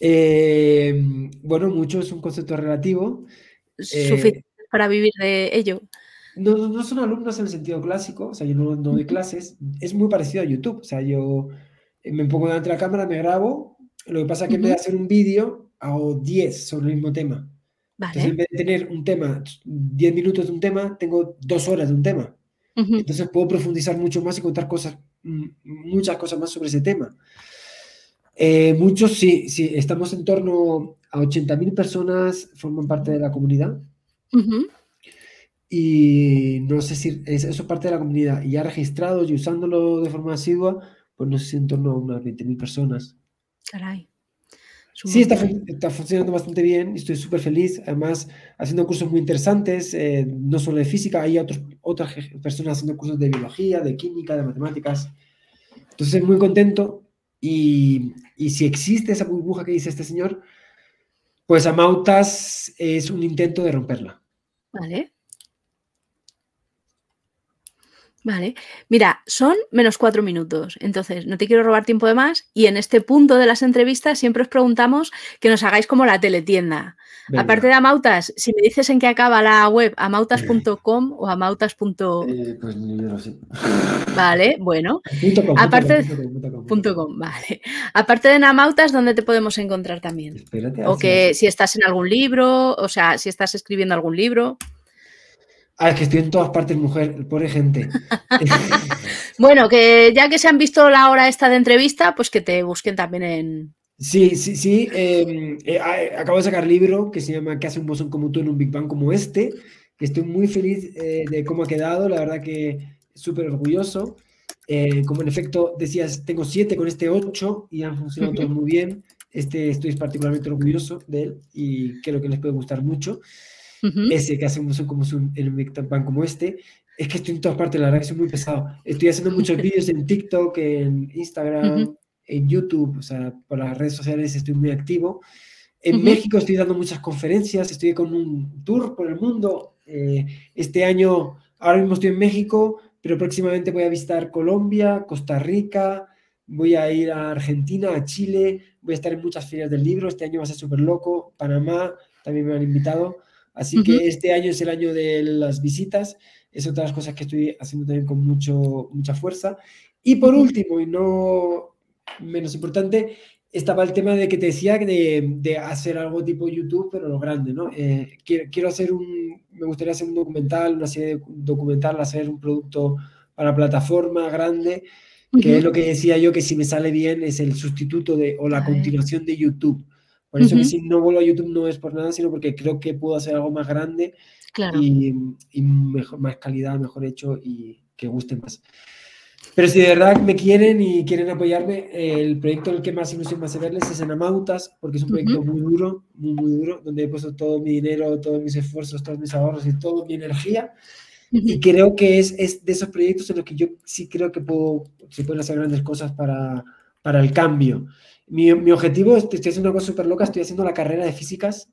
Eh, bueno, mucho es un concepto relativo. ¿Suficiente para vivir de ello? No, no son alumnos en el sentido clásico, o sea, yo no, no doy clases, es muy parecido a YouTube, o sea, yo me pongo delante de la cámara, me grabo, lo que pasa es que en vez de hacer un vídeo, hago 10 sobre el mismo tema. Entonces, en vez de tener un tema, 10 minutos de un tema, tengo dos horas de un tema. Entonces puedo profundizar mucho más y contar cosas, muchas cosas más sobre ese tema. Eh, muchos, sí, sí, estamos en torno a 80.000 personas forman parte de la comunidad. Y no sé si eso es parte de la comunidad. Y ya registrados y usándolo de forma asidua, pues no sé si en torno a unas 20.000 personas. Caray. Sí, está, está, funcionando bastante bien, estoy súper feliz, además haciendo cursos muy interesantes, eh, no solo de física, hay otros, otras personas haciendo cursos de biología, de química, de matemáticas. Entonces, muy contento y, y si existe esa burbuja que dice este señor, pues Amautas es un intento de romperla. Vale. Vale, mira, son menos cuatro minutos, entonces no te quiero robar tiempo de más y en este punto de las entrevistas siempre os preguntamos que nos hagáis como la teletienda. Aparte de Amautas, si me dices en qué acaba la web, amautas.com o amautas. Eh, pues yo no sé. Vale, bueno. Aparte vale. Aparte de Amautas, ¿dónde te podemos encontrar también? Espérate, o que si estás en algún libro, o sea, si estás escribiendo algún libro. Ah, es que estoy en todas partes, mujer, pobre gente. <laughs> bueno, que ya que se han visto la hora esta de entrevista, pues que te busquen también en. Sí, sí, sí. Em, eh, acabo de sacar libro que se llama ¿Qué hace un bosón como tú en un Big Bang como este? Que estoy muy feliz eh, de cómo ha quedado, la verdad que súper orgulloso. Eh, como en efecto decías, tengo siete con este ocho y han funcionado todos <laughs> muy bien. Este estoy particularmente orgulloso de él y creo que les puede gustar mucho ese que hace un como en un como este, es que estoy en todas partes, la verdad que soy muy pesado. Estoy haciendo muchos <laughs> vídeos en TikTok, en Instagram, en YouTube, o sea, por las redes sociales estoy muy activo. En México estoy dando muchas conferencias, estoy con un tour por el mundo. Eh, este año, ahora mismo estoy en México, pero próximamente voy a visitar Colombia, Costa Rica, voy a ir a Argentina, a Chile, voy a estar en muchas ferias del libro, este año va a ser súper loco, Panamá, también me han invitado. Así que este año es el año de las visitas, es otra de las cosas que estoy haciendo también con mucho, mucha fuerza. Y por último, y no menos importante, estaba el tema de que te decía de, de hacer algo tipo YouTube, pero lo grande, ¿no? Eh, quiero, hacer un, me gustaría hacer un documental, una serie documental, hacer un producto para plataforma grande, que es lo que decía yo, que si me sale bien es el sustituto de, o la continuación de YouTube. Por eso que si no vuelvo a YouTube no es por nada, sino porque creo que puedo hacer algo más grande y, mejor, más calidad, mejor hecho y que guste más. Pero si de verdad me quieren y quieren apoyarme, el proyecto en el que más ilusión me hace verles es en Amautas, porque es un proyecto muy duro, muy, muy duro, donde he puesto todo mi dinero, todos mis esfuerzos, todos mis ahorros y toda mi energía. Y creo que es, es, de esos proyectos en los que yo sí creo que puedo, se pueden hacer grandes cosas para, para el cambio. Mi, mi objetivo es, estoy haciendo una cosa súper loca, estoy haciendo la carrera de físicas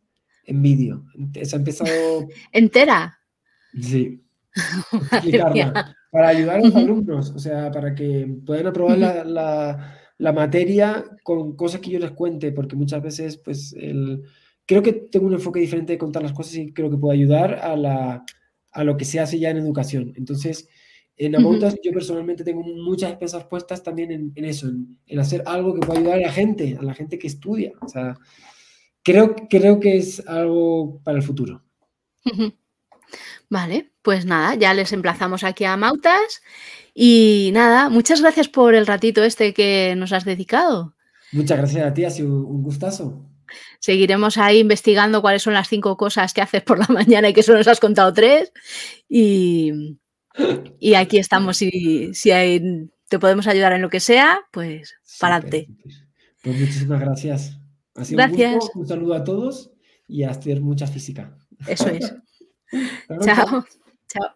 en vídeo. Se ha empezado... <laughs> ¿Entera? Sí. <laughs> para ayudar a los alumnos, o sea, para que puedan aprobar la, la, la, materia con cosas que yo les cuente, porque muchas veces, pues, el, creo que tengo un enfoque diferente de contar las cosas y creo que puedo ayudar a, la, a lo que se hace ya en educación. Entonces, en Amautas yo personalmente tengo muchas expensas puestas también en, eso, en, hacer algo que pueda ayudar a la gente, a la gente que estudia. O sea, creo, creo que es algo para el futuro. Vale, pues nada, ya les emplazamos aquí a Amautas y nada, muchas gracias por el ratito este que nos has dedicado. Muchas gracias a ti, ha sido un gustazo. Seguiremos ahí investigando cuáles son las cinco cosas que haces por la <laughs> mañana y que solo nos has contado tres. Y, y aquí estamos, si, si te podemos ayudar en lo que sea, pues para adelante. Pues muchísimas gracias. gracias. Un, saludo a todos y a estudiar mucha física. Eso es. <laughs> Chao. Chao.